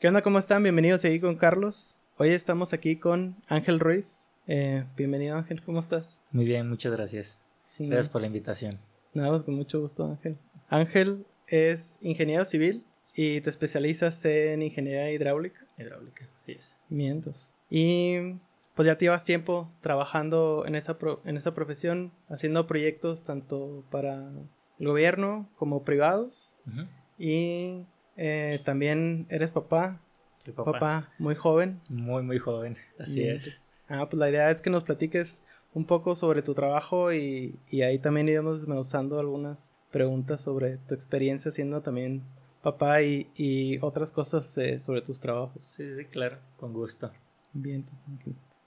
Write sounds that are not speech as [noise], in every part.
¿Qué onda? ¿Cómo están? Bienvenidos aquí con Carlos. Hoy estamos aquí con Ángel Ruiz. Eh, bienvenido Ángel, ¿cómo estás? Muy bien, muchas gracias. Gracias por la invitación. Nada, pues con mucho gusto Ángel. Ángel es ingeniero civil y te especializas en ingeniería hidráulica. Hidráulica, así es. Mientos. Y pues ya llevas tiempo trabajando en esa, en esa profesión, haciendo proyectos tanto para el gobierno como privados. Y eh, también eres papá. Soy papá. Papá muy joven. Muy, muy joven, así es. Ah, pues la idea es que nos platiques un poco sobre tu trabajo y, y ahí también iremos desmenuzando algunas preguntas sobre tu experiencia siendo también papá y, y otras cosas sobre tus trabajos. Sí, sí, claro, con gusto. Bien,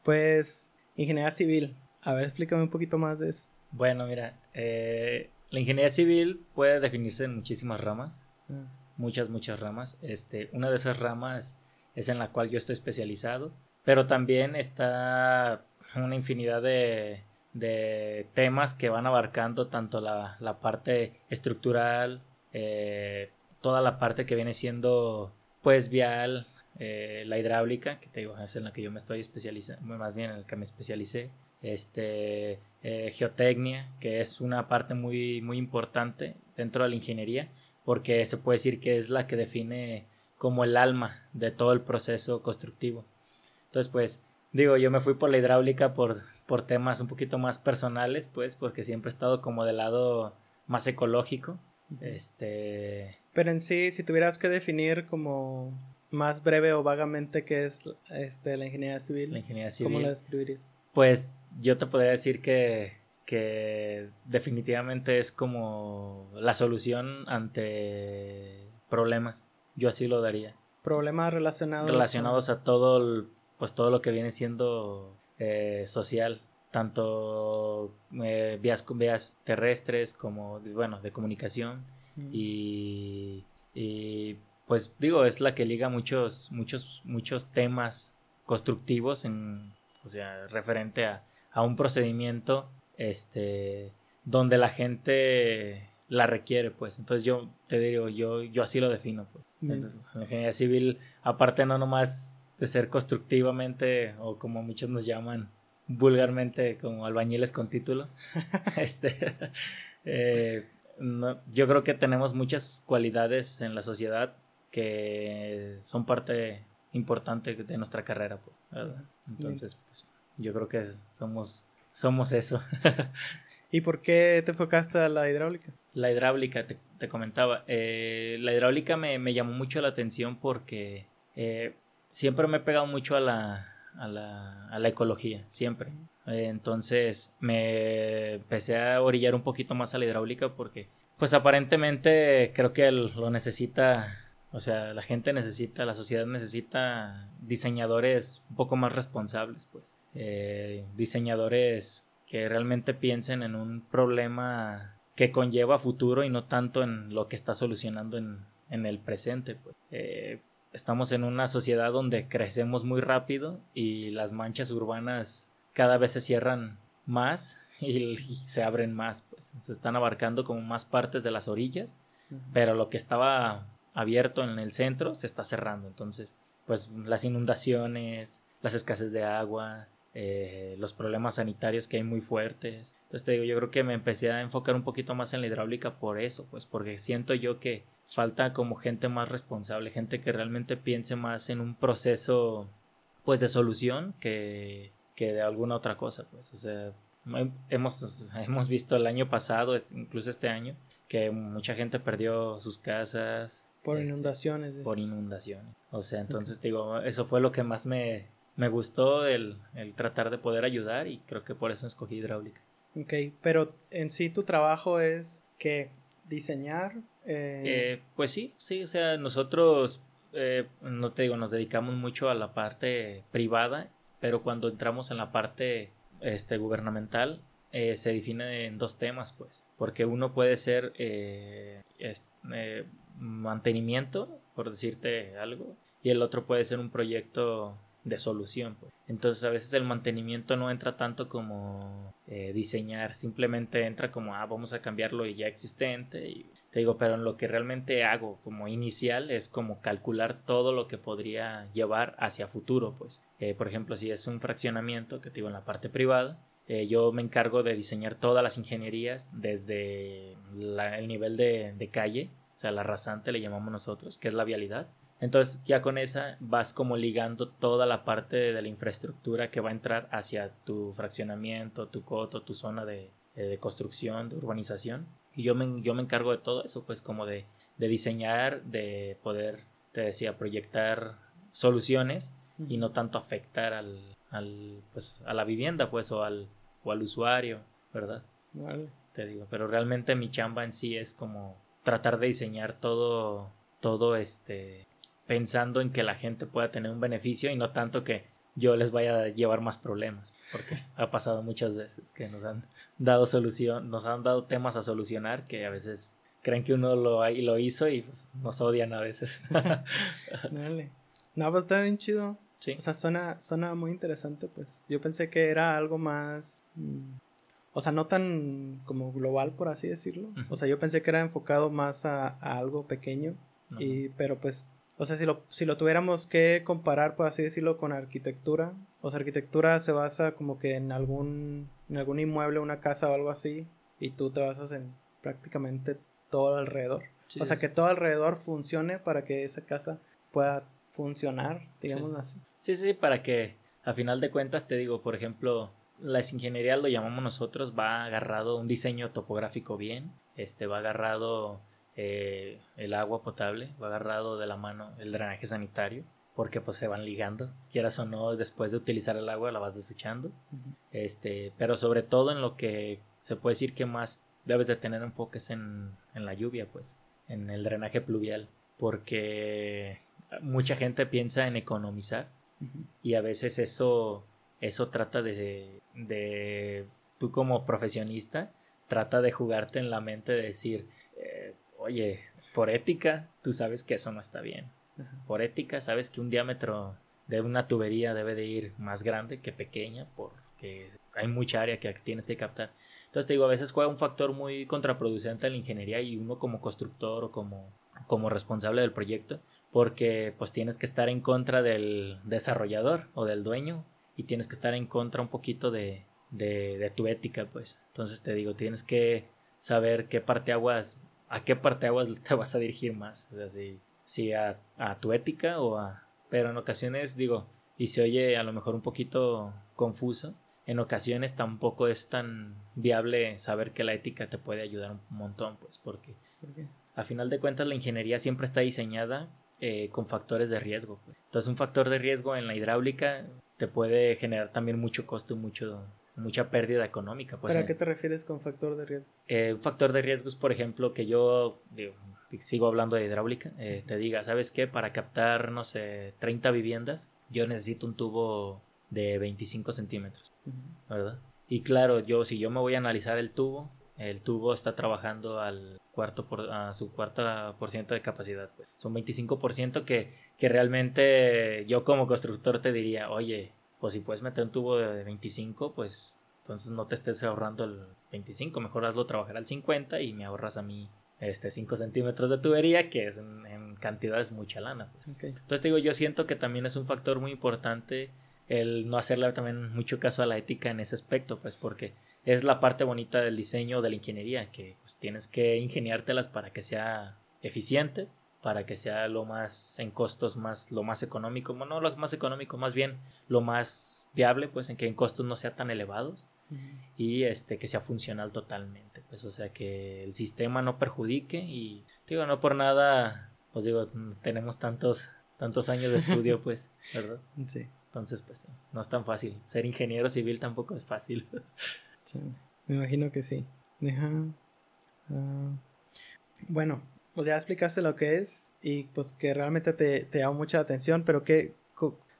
pues ingeniería civil. A ver, explícame un poquito más de eso. Bueno, mira, eh, la ingeniería civil puede definirse en muchísimas ramas. Ah. Muchas, muchas ramas. Este, una de esas ramas es en la cual yo estoy especializado. Pero también está una infinidad de, de temas que van abarcando tanto la, la parte estructural, eh, toda la parte que viene siendo pues vial, eh, la hidráulica, que te digo, es en la que yo me estoy especializando, más bien en la que me especialicé, este, eh, geotecnia, que es una parte muy, muy importante dentro de la ingeniería, porque se puede decir que es la que define como el alma de todo el proceso constructivo. Entonces, pues, digo, yo me fui por la hidráulica por, por temas un poquito más personales, pues, porque siempre he estado como del lado más ecológico. Este. Pero en sí, si tuvieras que definir como más breve o vagamente qué es este, la ingeniería civil. La ingeniería civil. ¿Cómo la describirías? Pues yo te podría decir que, que definitivamente es como la solución ante problemas. Yo así lo daría. Problemas relacionados. Relacionados a todo, pues todo lo que viene siendo eh, social. Tanto eh, vías, vías terrestres como, bueno, de comunicación. Y, y pues digo, es la que liga muchos, muchos, muchos temas constructivos en, o sea, referente a, a un procedimiento, este, donde la gente la requiere, pues. Entonces yo te digo, yo, yo así lo defino, pues. la ingeniería civil, aparte no nomás de ser constructivamente, o como muchos nos llaman vulgarmente, como albañiles con título, [laughs] este, eh, yo creo que tenemos muchas cualidades en la sociedad que son parte importante de nuestra carrera, pues, Entonces, pues, yo creo que somos, somos eso. [laughs] ¿Y por qué te enfocaste a la hidráulica? La hidráulica, te, comentaba. Eh, la hidráulica me, llamó mucho la atención porque eh, siempre me he pegado mucho a la, a la, a la ecología, siempre. Eh, entonces me empecé a orillar un poquito más a la hidráulica porque, pues aparentemente creo que lo necesita o sea, la gente necesita, la sociedad necesita diseñadores un poco más responsables, pues. Eh, diseñadores que realmente piensen en un problema que conlleva futuro y no tanto en lo que está solucionando en, en el presente, pues. Eh, estamos en una sociedad donde crecemos muy rápido y las manchas urbanas cada vez se cierran más [laughs] y, se abren más, pues. Se están abarcando como más partes de las orillas, pero lo que estaba abierto en el centro se está cerrando. Entonces, pues las inundaciones, las escasez de agua, eh, los problemas sanitarios que hay muy fuertes. Entonces te digo, yo creo que me empecé a enfocar un poquito más en la hidráulica por eso, pues porque siento yo que falta como gente más responsable, gente que realmente piense más en un proceso pues de solución que, que de alguna otra cosa, pues, o sea, hemos, [laughs] hemos visto el año pasado, incluso este año, que mucha gente perdió sus casas, por este, inundaciones. Por inundaciones. O sea, entonces digo, eso fue lo que más me, me gustó, el, el, tratar de poder ayudar y creo que por eso escogí hidráulica. Ok, pero en sí tu trabajo es que diseñar. Eh... Eh, pues sí, sí, o sea, nosotros, eh, no te digo, nos dedicamos mucho a la parte privada, pero cuando entramos en la parte este, gubernamental, eh, se define en dos temas, pues, porque uno puede ser eh, mantenimiento, por decirte algo, y el otro puede ser un proyecto de solución. Pues. Entonces a veces el mantenimiento no entra tanto como diseñar, simplemente entra como, ah, vamos a cambiar lo ya existente, y Te digo, pero en lo que realmente hago como inicial es como calcular todo lo que podría llevar hacia futuro, pues. Eh, por ejemplo, si es un fraccionamiento que te digo en la parte privada, eh, yo me encargo de diseñar todas las ingenierías desde el nivel de, de, calle, o sea, la rasante le llamamos nosotros, que es la vialidad. Entonces ya con esa vas como ligando toda la parte de la infraestructura que va a entrar hacia tu fraccionamiento, tu coto, tu zona de, eh, de construcción, de urbanización. Y yo me, yo me encargo de todo eso, pues como de, de diseñar, de poder, te decía, proyectar soluciones y no tanto afectar al, al, pues, a la vivienda, pues, o al, o al usuario, ¿verdad? Vale. Te digo, pero realmente mi chamba en sí es como tratar de diseñar todo, todo este, pensando en que la gente pueda tener un beneficio y no tanto que yo les vaya a llevar más problemas, porque ha pasado muchas veces que nos han dado solución, nos han dado temas a solucionar que a veces creen que uno lo, lo hizo y pues, nos odian a veces. [laughs] Dale. No, pues está bien chido. Sí. O sea, suena, suena muy interesante, pues. Yo pensé que era algo más. Mm, o sea, no tan como global, por así decirlo. O sea, yo pensé que era enfocado más a, algo pequeño. Y, pero pues o sea, si lo, si lo tuviéramos que comparar, por así decirlo, con arquitectura, o sea, arquitectura se basa como que en algún, en algún inmueble, una casa o algo así, y tú te basas en prácticamente todo alrededor. o sea, que todo alrededor funcione para que esa casa pueda funcionar, digamos así. Sí, sí, para que a final de cuentas te digo, por ejemplo, la ingeniería lo llamamos nosotros, va agarrado un diseño topográfico bien, este va agarrado eh, el agua potable, va agarrado de la mano el drenaje sanitario, porque pues se van ligando, quieras o no, después de utilizar el agua la vas desechando. Este, pero sobre todo en lo que se puede decir que más debes de tener enfoques en, en la lluvia, pues, en el drenaje pluvial, porque mucha gente piensa en economizar y a veces eso, eso trata de, de, tú como profesionista, trata de jugarte en la mente de decir, eh, oye, por ética, tú sabes que eso no está bien. Por ética, sabes que un diámetro de una tubería debe de ir más grande que pequeña porque hay mucha área que tienes que captar. Entonces te digo, a veces juega un factor muy contraproducente en la ingeniería y uno como constructor o como, como responsable del proyecto, porque pues tienes que estar en contra del desarrollador o del dueño y tienes que estar en contra un poquito de, de, de tu ética, pues. Entonces te digo, tienes que saber qué parte aguas a qué parte aguas [laughs] te vas a dirigir más. O sea, si, si a, tu ética o a... Pero en ocasiones, digo, y se oye a lo mejor un poquito confuso, en ocasiones tampoco es tan viable saber que la ética te puede ayudar un montón, pues, porque a final de cuentas la ingeniería siempre está diseñada eh, con factores de riesgo. Pues. Entonces, un factor de riesgo en la hidráulica te puede generar también mucho costo y mucho, mucha pérdida económica. Pues, ¿Pero a qué te refieres con factor de riesgo? Eh, un factor de riesgo es, por ejemplo, que yo sigo hablando de hidráulica, eh, te diga, ¿sabes qué? Para captar, no sé, 30 viviendas, yo necesito un tubo de 25 centímetros, ¿verdad? Y claro, yo si yo me voy a analizar el tubo, el tubo está trabajando al cuarto por, a su cuarta por ciento de capacidad. Pues. Son 25% que, que realmente yo como constructor te diría, oye, pues si puedes meter un tubo de 25, pues entonces no te estés ahorrando el 25, mejor hazlo trabajar al 50 y me ahorras a mí este 5 centímetros de tubería, que es en, cantidades mucha lana. Pues. Entonces te digo, yo siento que también es un factor muy importante el no hacerle también mucho caso a la ética en ese aspecto, pues porque es la parte bonita del diseño de la ingeniería, que pues, tienes que ingeniártelas para que sea eficiente, para que sea lo más en costos más lo más económico, bueno, no lo más económico, más bien lo más viable, pues en que en costos no sea tan elevados y este que sea funcional totalmente, pues o sea que el sistema no perjudique y digo, no por nada, pues digo, tenemos tantos tantos años de estudio, [laughs] pues, ¿verdad? Sí. Entonces, pues no es tan fácil. Ser ingeniero civil tampoco es fácil. Sí, me imagino que sí. Deja ah, bueno, pues ya explicaste lo que es y pues que realmente te, te llama mucha atención, pero ¿qué,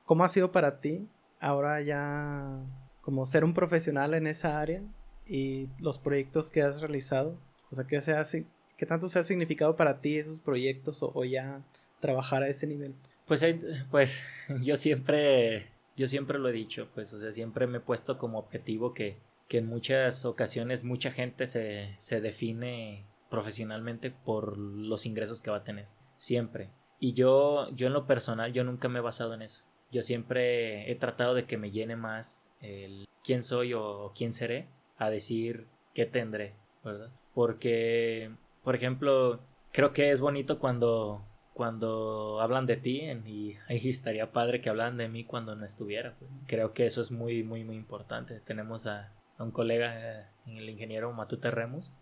¿cómo ha sido para ti ahora ya como ser un profesional en esa área y los proyectos que has realizado? O sea, ¿qué, se qué tanto se ha significado para ti esos proyectos o, ya trabajar a ese nivel? Pues, pues [laughs] yo siempre, yo siempre lo he dicho, pues, o sea, siempre me he puesto como objetivo que, que en muchas ocasiones mucha gente se, se define profesionalmente por los ingresos que va a tener. Siempre. Y yo, yo en lo personal, yo nunca me he basado en eso. Yo siempre he tratado de que me llene más el quién soy o quién seré a decir qué tendré, ¿verdad? Porque, por ejemplo, creo que es bonito cuando, cuando hablan de ti y [laughs] ahí estaría padre que hablan de mí cuando no estuviera. Pues. Creo que eso es muy, muy, muy importante. Tenemos a, un colega, eh, el ingeniero Matute Remus,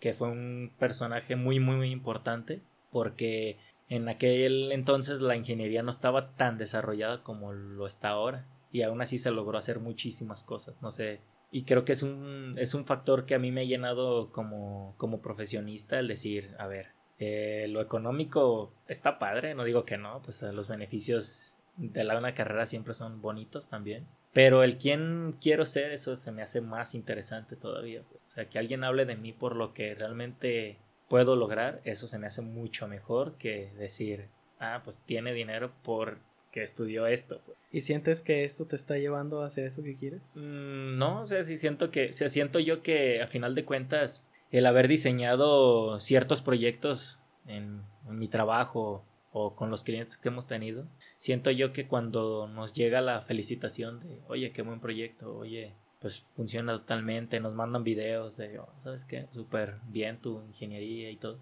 que fue un personaje muy, muy, importante porque en aquel entonces la ingeniería no estaba tan desarrollada como lo está ahora y aún así se logró hacer muchísimas cosas. No sé, y creo que es un, es un factor que a mí me ha llenado como, como profesionista el decir, a ver, eh, lo económico está padre, no digo que no, pues los beneficios de la una carrera siempre son bonitos también. Pero el quién quiero ser, eso se me hace más interesante todavía. Pues. O sea, que alguien hable de mí por lo que realmente puedo lograr, eso se me hace mucho mejor que decir, ah, pues tiene dinero por que estudió esto. Pues. ¿Y sientes que esto te está llevando hacia eso que quieres? Mm, no, o sea, sí siento que, o sea, siento yo que a final de cuentas el haber diseñado ciertos proyectos en, mi trabajo o con los clientes que hemos tenido, siento yo que cuando nos llega la felicitación de, oye, qué buen proyecto, oye, pues funciona totalmente, nos mandan videos de, oh, ¿sabes qué? Súper bien tu ingeniería y todo.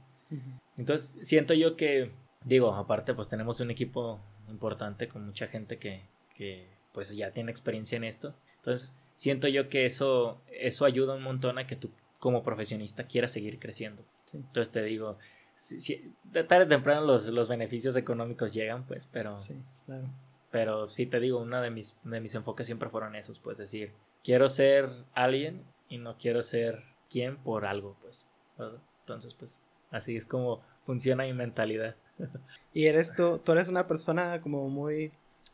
Entonces, siento yo que, digo, aparte, pues tenemos un equipo importante con mucha gente que, que pues ya tiene experiencia en esto. Entonces, siento yo que eso, eso ayuda un montón a que tú como profesionista quieras seguir creciendo. Entonces te digo, si, de tarde o temprano los, los beneficios económicos llegan, pues, pero... Sí, claro. Pero sí te digo, uno de mis, de mis enfoques siempre fueron esos, pues decir, quiero ser alguien y no quiero ser quien por algo, pues. Entonces, pues, así es como funciona mi mentalidad. [laughs] y eres tú, tú eres una persona como muy,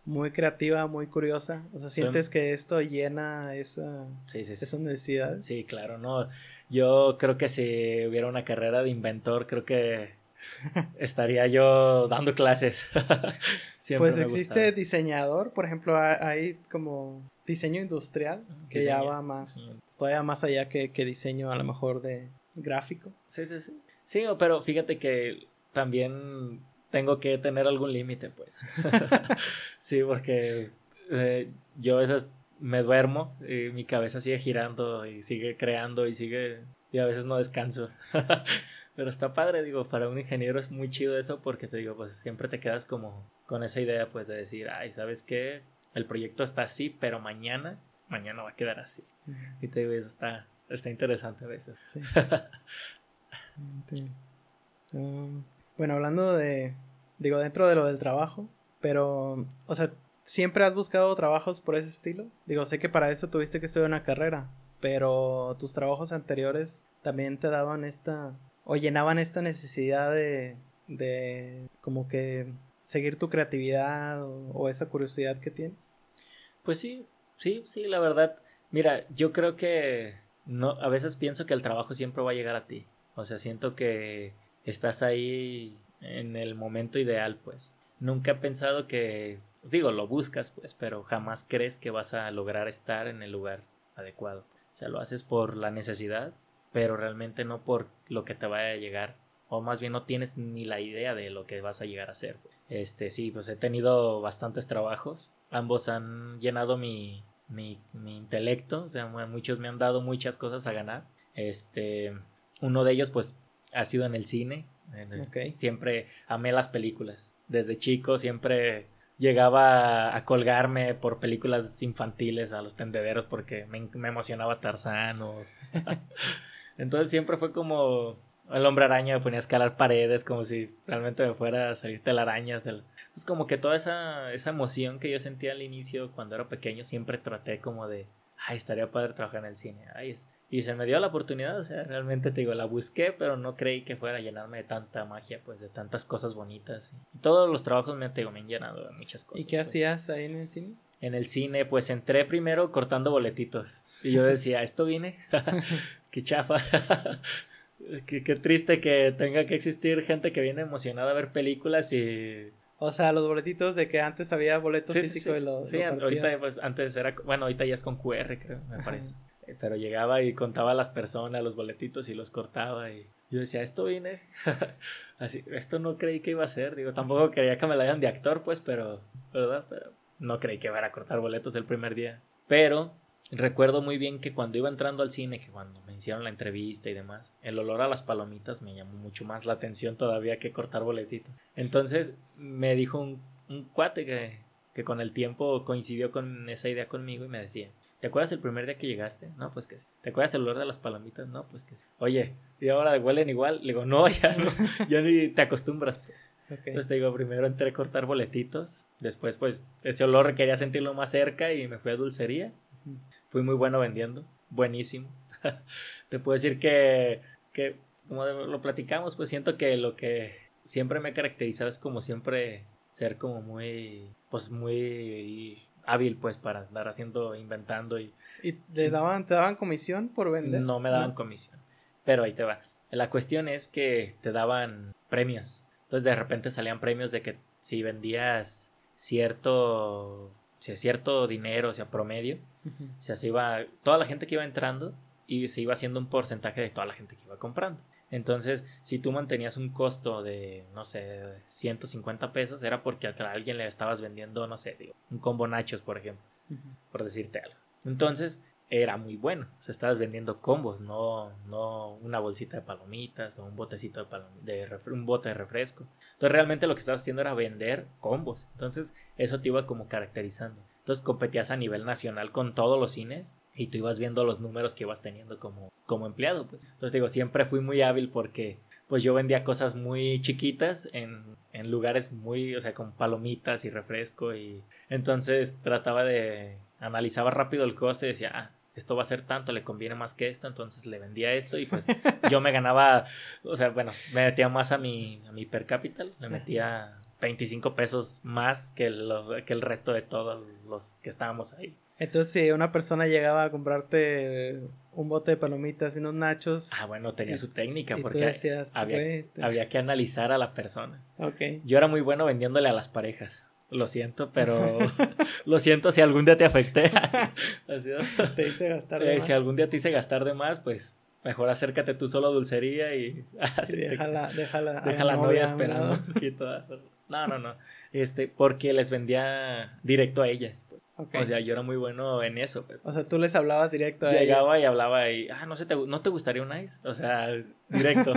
muy creativa, muy curiosa. O sea, sientes que esto llena esa, esa necesidad. Sí, claro, no. Yo creo que si hubiera una carrera de inventor, creo que [laughs] estaría yo dando clases. [laughs] pues existe diseñador, por ejemplo, hay como diseño industrial, que ya va más, todavía más allá que, que diseño a lo mejor de gráfico. Sí, sí, sí. Sí, pero fíjate que también tengo que tener algún límite, pues. [laughs] sí, porque eh, yo a veces me duermo y mi cabeza sigue girando y sigue creando y sigue y a veces no descanso. [laughs] pero está padre, digo, para un ingeniero es muy chido eso porque te digo, pues siempre te quedas como con esa idea pues de decir, ay, ¿sabes qué? El proyecto está así, pero mañana, mañana va a quedar así. Y te digo, eso está, está interesante a veces. Sí. [laughs] Um, bueno, hablando de, digo, dentro de lo del trabajo, pero, o sea, ¿siempre has buscado trabajos por ese estilo? Digo, sé que para eso tuviste que estudiar una carrera, pero tus trabajos anteriores también te daban esta, o llenaban esta necesidad de, de como que seguir tu creatividad o, o esa curiosidad que tienes. Pues sí, sí, sí, la verdad. Mira, yo creo que no, a veces pienso que el trabajo siempre va a llegar a ti. O sea, siento que estás ahí en el momento ideal, pues. Nunca he pensado que, digo, lo buscas, pues, pero jamás crees que vas a lograr estar en el lugar adecuado. O sea, lo haces por la necesidad, pero realmente no por lo que te vaya a llegar. O más bien no tienes ni la idea de lo que vas a llegar a hacer. Este, sí, pues he tenido bastantes trabajos. Ambos han llenado mi, mi, mi intelecto. O sea, muchos me han dado muchas cosas a ganar. Este, uno de ellos, pues, ha sido en el cine. Siempre amé las películas. Desde chico siempre llegaba a colgarme por películas infantiles a los tendederos porque me, emocionaba Tarzán [laughs] Entonces siempre fue como el hombre araña me ponía a escalar paredes como si realmente me fuera a salir telarañas. Es como que toda esa, esa emoción que yo sentía al inicio cuando era pequeño siempre traté como de, ay, estaría padre trabajar en el cine. Ay, y se me dio la oportunidad, o sea, realmente te digo, la busqué, pero no creí que fuera a llenarme de tanta magia, pues de tantas cosas bonitas. Y todos los trabajos me, me han llenado de muchas cosas. ¿Y qué pues. hacías ahí en el cine? En el cine, pues entré primero cortando boletitos. Y yo decía, ¿esto viene? [laughs] qué chafa. [laughs] qué, qué triste que tenga que existir gente que viene emocionada a ver películas y o sea, los boletitos de que antes había boletos físicos sí, de los. Sí, ahorita pues antes era. Bueno, ahorita ya es con QR, creo, me parece. Pero llegaba y contaba a las personas, los boletitos y los cortaba y yo decía, esto vine, [laughs] así, esto no creí que iba a ser, digo, tampoco quería que me la hayan de actor, pues, pero, ¿verdad? Pero no creí que iba a cortar boletos el primer día. Pero recuerdo muy bien que cuando iba entrando al cine, que cuando me hicieron la entrevista y demás, el olor a las palomitas me llamó mucho más la atención todavía que cortar boletitos. Entonces me dijo un, un cuate que, que con el tiempo coincidió con esa idea conmigo y me decía, ¿te acuerdas el primer día que llegaste? No, pues que sí. ¿Te acuerdas el olor de las palomitas? No, pues que sí. Oye, ¿y ahora huelen igual? Le digo, no, [laughs] ya no, ya ni te acostumbras, pues. Entonces te digo, primero entré a cortar boletitos, después pues ese olor quería sentirlo más cerca y me fui a dulcería. Fui muy bueno vendiendo, buenísimo. [laughs] te puedo decir que, que, como lo platicamos, pues siento que lo que siempre me ha caracterizado es como siempre ser como muy, pues muy hábil pues para andar haciendo, inventando y... ¿Y te daban, te daban comisión por vender? No me daban comisión, pero ahí te va. La cuestión es que te daban premios. Entonces de repente salían premios de que si vendías cierto, cierto dinero, o sea, promedio, o sea, se iba, toda la gente que iba entrando y se iba haciendo un porcentaje de toda la gente que iba comprando. Entonces, si tú mantenías un costo de, no sé, 150 pesos, era porque a alguien le estabas vendiendo, no sé, digo, un combo nachos, por ejemplo, por decirte algo. Entonces, era muy bueno. O sea, estabas vendiendo combos, no, no una bolsita de palomitas o un botecito de, de un bote de refresco. Entonces, realmente lo que estabas haciendo era vender combos. Entonces, eso te iba como caracterizando. Entonces, competías a nivel nacional con todos los cines y tú ibas viendo los números que ibas teniendo como, como empleado, pues. Entonces digo, siempre fui muy hábil porque pues yo vendía cosas muy chiquitas en, en lugares muy, o sea, con palomitas y refresco y entonces trataba de, analizaba rápido el coste y decía, ah, esto va a ser tanto, le conviene más que esto, entonces le vendía esto y pues [laughs] yo me ganaba, o sea, bueno, me metía más a mi, a mi per capital, le metía 25 pesos más que, que el resto de todos los que estábamos ahí. Entonces, si una persona llegaba a comprarte un bote de palomitas y unos nachos. Ah, bueno, tenía su técnica, porque había, este". había, que analizar a la persona. Okay. Yo era muy bueno vendiéndole a las parejas. Lo siento, pero [laughs] [laughs] lo siento si algún día te afecté. [laughs] te hice gastar de eh, Si algún día te hice gastar de más, pues mejor acércate tú solo a dulcería y, así déjala, déjala, déjala novia, esperando un poquito. No, no, no. Este, porque les vendía directo a ellas. Pues. O sea, yo era muy bueno en eso. Pues. O sea, tú les hablabas directo a Llegaba y hablaba y, ah, no sé, te, ¿no te gustaría un ice? O sea, directo.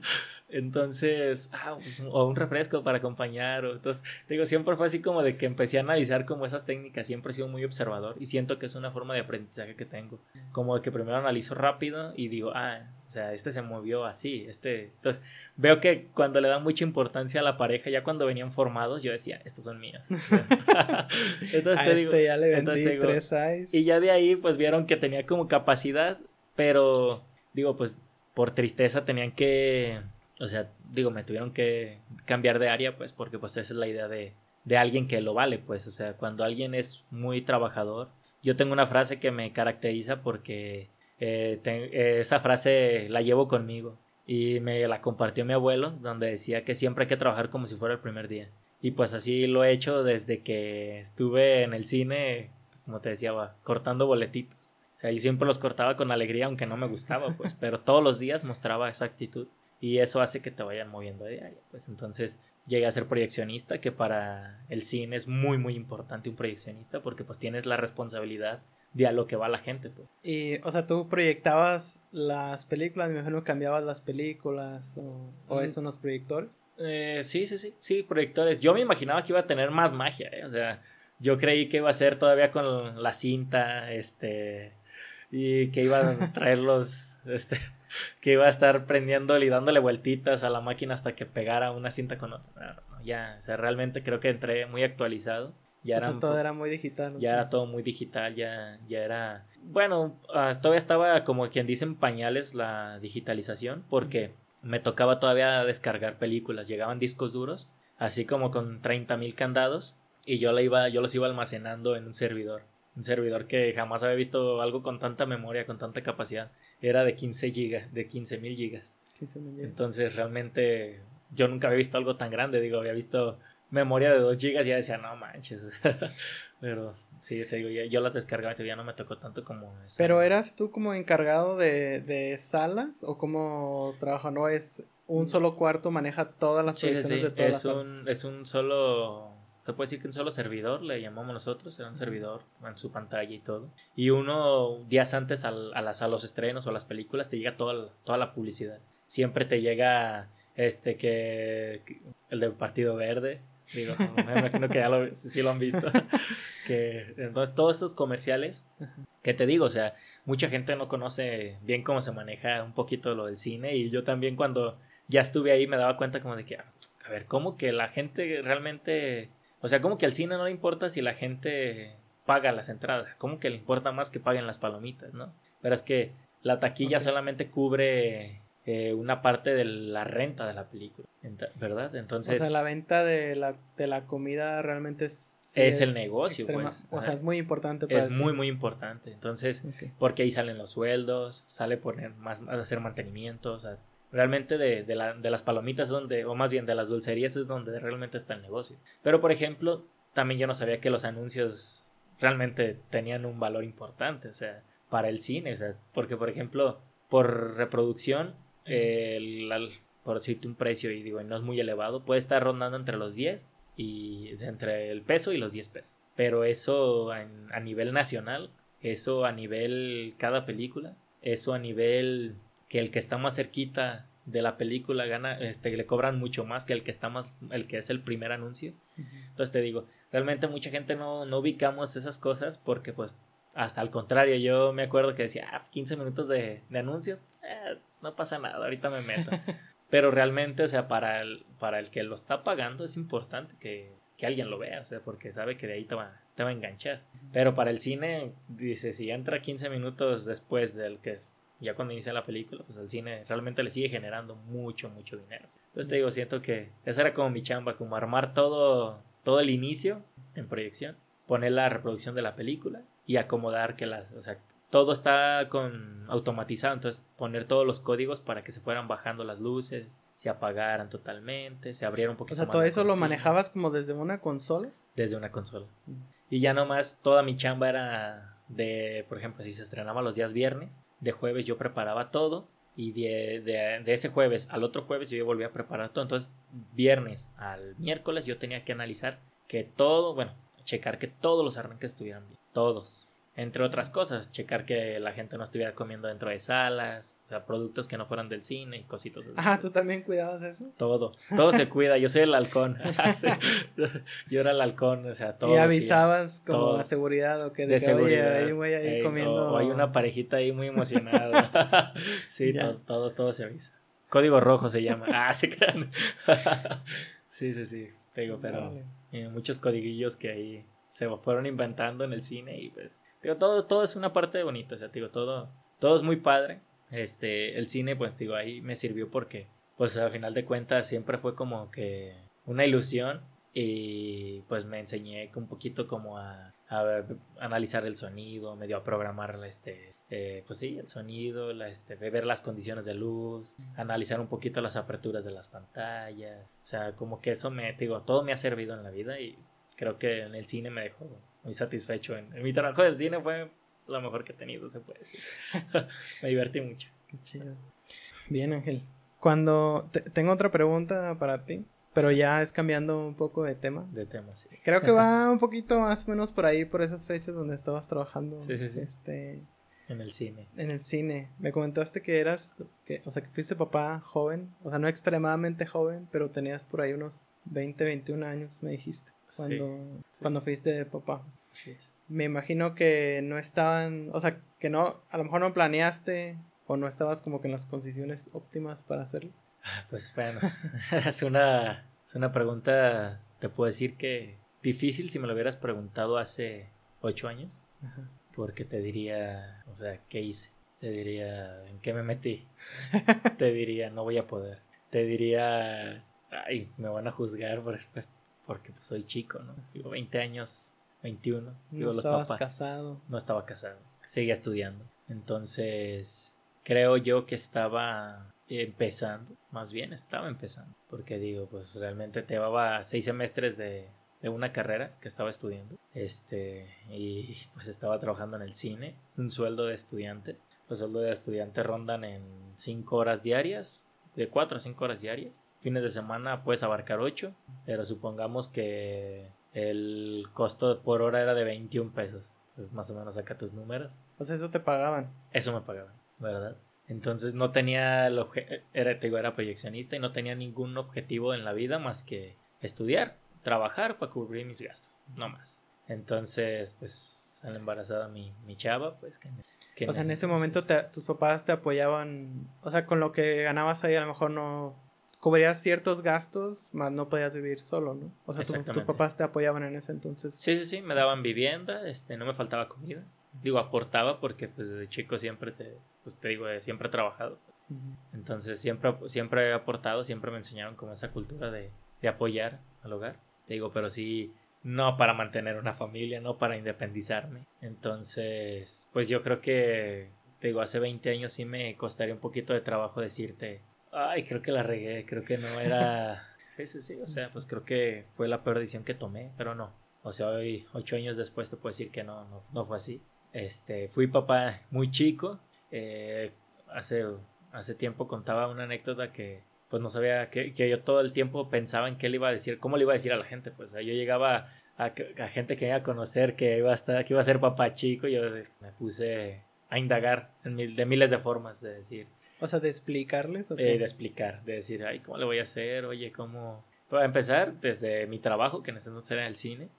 [laughs] entonces, ah, pues, o un refresco para acompañar. O, entonces, digo, siempre fue así como de que empecé a analizar como esas técnicas. Siempre he sido muy observador y siento que es una forma de aprendizaje que tengo. Como de que primero analizo rápido y digo, ah, sea, este se movió así, este... Entonces, veo que cuando le dan mucha importancia a la pareja, ya cuando venían formados, yo decía, estos son míos. [laughs] [laughs] entonces te digo... Este ya le vendí tres Y ya de ahí, pues, vieron que tenía como capacidad, pero, digo, pues, por tristeza tenían que... O sea, digo, me tuvieron que cambiar de área, pues, porque, pues, esa es la idea de, de alguien que lo vale, pues, o sea, cuando alguien es muy trabajador, yo tengo una frase que me caracteriza porque eh, eh, esa frase la llevo conmigo y me la compartió mi abuelo, donde decía que siempre hay que trabajar como si fuera el primer día. Y pues así lo he hecho desde que estuve en el cine, como te decía, cortando boletitos. O sea, yo siempre los cortaba con alegría, aunque no me gustaba, pues, pero todos los días mostraba esa actitud y eso hace que te vayan moviendo a diario. Pues entonces llegué a ser proyeccionista, que para el cine es muy, muy importante un proyeccionista porque pues tienes la responsabilidad de a lo que va la gente. Pues. Y, o sea, tú proyectabas las películas, me imagino cambiabas las películas o, o eso en los proyectores. Eh, sí, sí, sí, sí, proyectores. Yo me imaginaba que iba a tener más magia, ¿eh? o sea, yo creí que iba a ser todavía con la cinta, este, y que iba a traer los, [laughs] este, que iba a estar prendiéndole y dándole vueltitas a la máquina hasta que pegara una cinta con otra. ya, o sea, realmente creo que entré muy actualizado. Ya era todo era muy digital. Ya era todo muy digital, ya, ya era... Bueno, ah, todavía estaba como quien dice en pañales la digitalización porque me tocaba todavía descargar películas. Llegaban discos duros, así como con 30.000 candados y yo, la iba, yo los iba almacenando en un servidor. Un servidor que jamás había visto algo con tanta memoria, con tanta capacidad. Era de 15 gigas, de 15.000 gigas. gigas. Entonces realmente yo nunca había visto algo tan grande. Digo, había visto memoria de 2 gigas, ya decía, no manches. [laughs] Pero sí, te digo, yo, las descargaba y ya no me tocó tanto como esa. Pero eras tú como encargado de, de salas o como trabajo, no es un solo cuarto maneja todas las proyecciones de todas es un, Es un solo, se puede decir que un solo servidor, le llamamos nosotros, era un servidor en su pantalla y todo. Y uno, días antes a, las, a los estrenos o a las películas, te llega toda, toda la publicidad. Siempre te llega este que, el del Partido Verde, Digo, me imagino que ya lo, sí lo han visto. [laughs] que entonces todos esos comerciales, que te digo, o sea, mucha gente no conoce bien cómo se maneja un poquito lo del cine y yo también cuando ya estuve ahí me daba cuenta como de que, a ver, ¿cómo que la gente realmente, o sea, cómo que al cine no le importa si la gente paga las entradas, cómo que le importa más que paguen las palomitas, ¿no? Pero es que la taquilla solamente cubre eh, una parte de la renta de la película, ¿verdad? Entonces... O sea, la venta de la, de la comida realmente es... Es, el negocio, pues. O sea, es muy importante. es muy, muy importante. Entonces, porque ahí salen los sueldos, sale poner más, hacer mantenimiento, o sea, realmente de, de, la, de las palomitas donde, o más bien de las dulcerías es donde realmente está el negocio. Pero por ejemplo, también yo no sabía que los anuncios realmente tenían un valor importante, o sea, para el cine, o sea, porque por ejemplo, por reproducción, el, por decirte un precio y digo, no es muy elevado, puede estar rondando entre los 10 y entre el peso y los 10 pesos. Pero eso a nivel nacional, eso a nivel cada película, eso a nivel que el que está más cerquita de la película gana, este, le cobran mucho más que el que está más, el que es el primer anuncio. Entonces te digo, realmente mucha gente no, no ubicamos esas cosas porque pues hasta al contrario, yo me acuerdo que decía, ah, 15 minutos de, de anuncios, eh, no pasa nada, ahorita me meto. [laughs] Pero realmente, o sea, para el, para el que lo está pagando es importante que, que alguien lo vea, o sea, porque sabe que de ahí te va, te va a enganchar. Pero para el cine, dice, si entra 15 minutos después del que es ya cuando inicia la película, pues el cine realmente le sigue generando mucho, mucho dinero. Entonces te digo, siento que esa era como mi chamba, como armar todo, todo el inicio en proyección, poner la reproducción de la película y acomodar que las, o sea, todo está con automatizado, entonces poner todos los códigos para que se fueran bajando las luces, se apagaran totalmente, se abrieran un poquito. O sea, todo eso lo manejabas como desde una consola. Desde una consola. Mm. Y ya nomás toda mi chamba era de, por ejemplo, si se estrenaba los días viernes, de jueves yo preparaba todo y de, ese jueves al otro jueves yo volvía a preparar todo. Entonces, viernes al miércoles yo tenía que analizar que todo, bueno, checar que todos los arranques estuvieran bien. Todos entre otras cosas, checar que la gente no estuviera comiendo dentro de salas, o sea, productos que no fueran del cine y cositas así. Ah, ¿tú también cuidabas eso? Todo, todo se cuida, yo soy el halcón, [laughs] yo era el halcón, o sea, todo. Y avisabas como a seguridad o que de, seguridad, ahí voy a ir comiendo. O, hay una parejita ahí muy emocionada. [laughs] [laughs] sí, todo, todo, se avisa. Código rojo se llama. Ah, sí, crean. sí, sí, sí, te digo, pero eh, muchos codiguillos que ahí se fueron inventando en el cine y pues digo todo todo es una parte bonita o sea digo todo todo es muy padre. Este el cine pues digo ahí me sirvió porque pues al final de cuentas siempre fue como que una ilusión y pues me enseñé un poquito como a, a analizar el sonido medio a programar este eh, pues sí el sonido la, este ver las condiciones de luz analizar un poquito las aperturas de las pantallas o sea como que eso me digo todo me ha servido en la vida y creo que en el cine me dejó muy satisfecho. En, mi trabajo del cine fue lo mejor que he tenido, se puede decir. [laughs] me divertí mucho. Qué chido. Bien, Ángel. Cuando tengo otra pregunta para ti, pero ya es cambiando un poco de tema. De tema, sí. Creo que va [laughs] un poquito más o menos por ahí, por esas fechas donde estabas trabajando. Sí, sí, sí. Este, en el cine. En el cine. Me comentaste que eras, que, o sea, que fuiste papá joven, o sea, no extremadamente joven, pero tenías por ahí unos 20, 21 años, me dijiste, cuando, cuando fuiste papá. Sí. Me imagino que no estaban, o sea, que no, a lo mejor no planeaste o no estabas como que en las condiciones óptimas para hacerlo. Ah, pues bueno, [laughs] es una, es una pregunta, te puedo decir que difícil si me lo hubieras preguntado hace 8 años. Porque te diría, o sea, ¿qué hice? Te diría, ¿en qué me metí? [laughs] te diría, no voy a poder. Te diría, ay, me van a juzgar pues, porque pues, soy chico, ¿no? Digo, 20 años, 21. no estabas casado. No estaba casado. Seguía estudiando. Entonces, creo yo que estaba empezando, más bien estaba empezando, porque digo, pues realmente te llevaba seis semestres de, de una carrera que estaba estudiando, este, y pues estaba trabajando en el cine, un sueldo de estudiante, los sueldos de estudiante rondan en cinco horas diarias, de cuatro a cinco horas diarias, fines de semana puedes abarcar ocho, pero supongamos que el costo por hora era de 21 pesos. Entonces más o menos saca tus números. Sea, eso te pagaban. Eso me pagaban, ¿verdad? Entonces no tenía el era, era proyeccionista y no tenía ningún objetivo en la vida más que estudiar, trabajar para cubrir mis gastos, no más. Entonces, pues, al embarazada mi, mi chava, pues que... o sea, en ese momento tus papás te apoyaban, o sea, con lo que ganabas ahí a lo mejor no, cubrías ciertos gastos, más no podías vivir solo, ¿no? O sea, tus papás te apoyaban en ese entonces. Sí, sí, sí, me daban vivienda, este, no me faltaba comida. Digo, aportaba porque pues desde chico siempre te, pues te digo, siempre he trabajado. Entonces siempre, siempre he aportado, siempre me enseñaron como esa cultura de, de apoyar al hogar. Te digo, pero sí, no para mantener una familia, no para independizarme. Entonces, pues yo creo que, te digo, hace 20 años sí me costaría un poquito de trabajo decirte, Ay, creo que la regué, creo que no era... [laughs] Sí, sí, sí, o sea, pues creo que fue la peor decisión que tomé, pero no. O sea, hoy, ocho años después te puedo decir que no, no, no fue así. Este, fui papá muy chico. Eh, hace, hace tiempo contaba una anécdota que pues no sabía, que, que, yo todo el tiempo pensaba en qué le iba a decir, cómo le iba a decir a la gente. Pues yo llegaba a, a, gente que iba a conocer que iba a, estar, que iba a ser papá chico y yo me puse a indagar en mil, de miles de formas de decir o sea, de explicarles. Eh, de explicar, de decir, ay, ¿cómo le voy a hacer? Oye, ¿cómo...? Para empezar, desde mi trabajo, que en ese entonces era en el cine,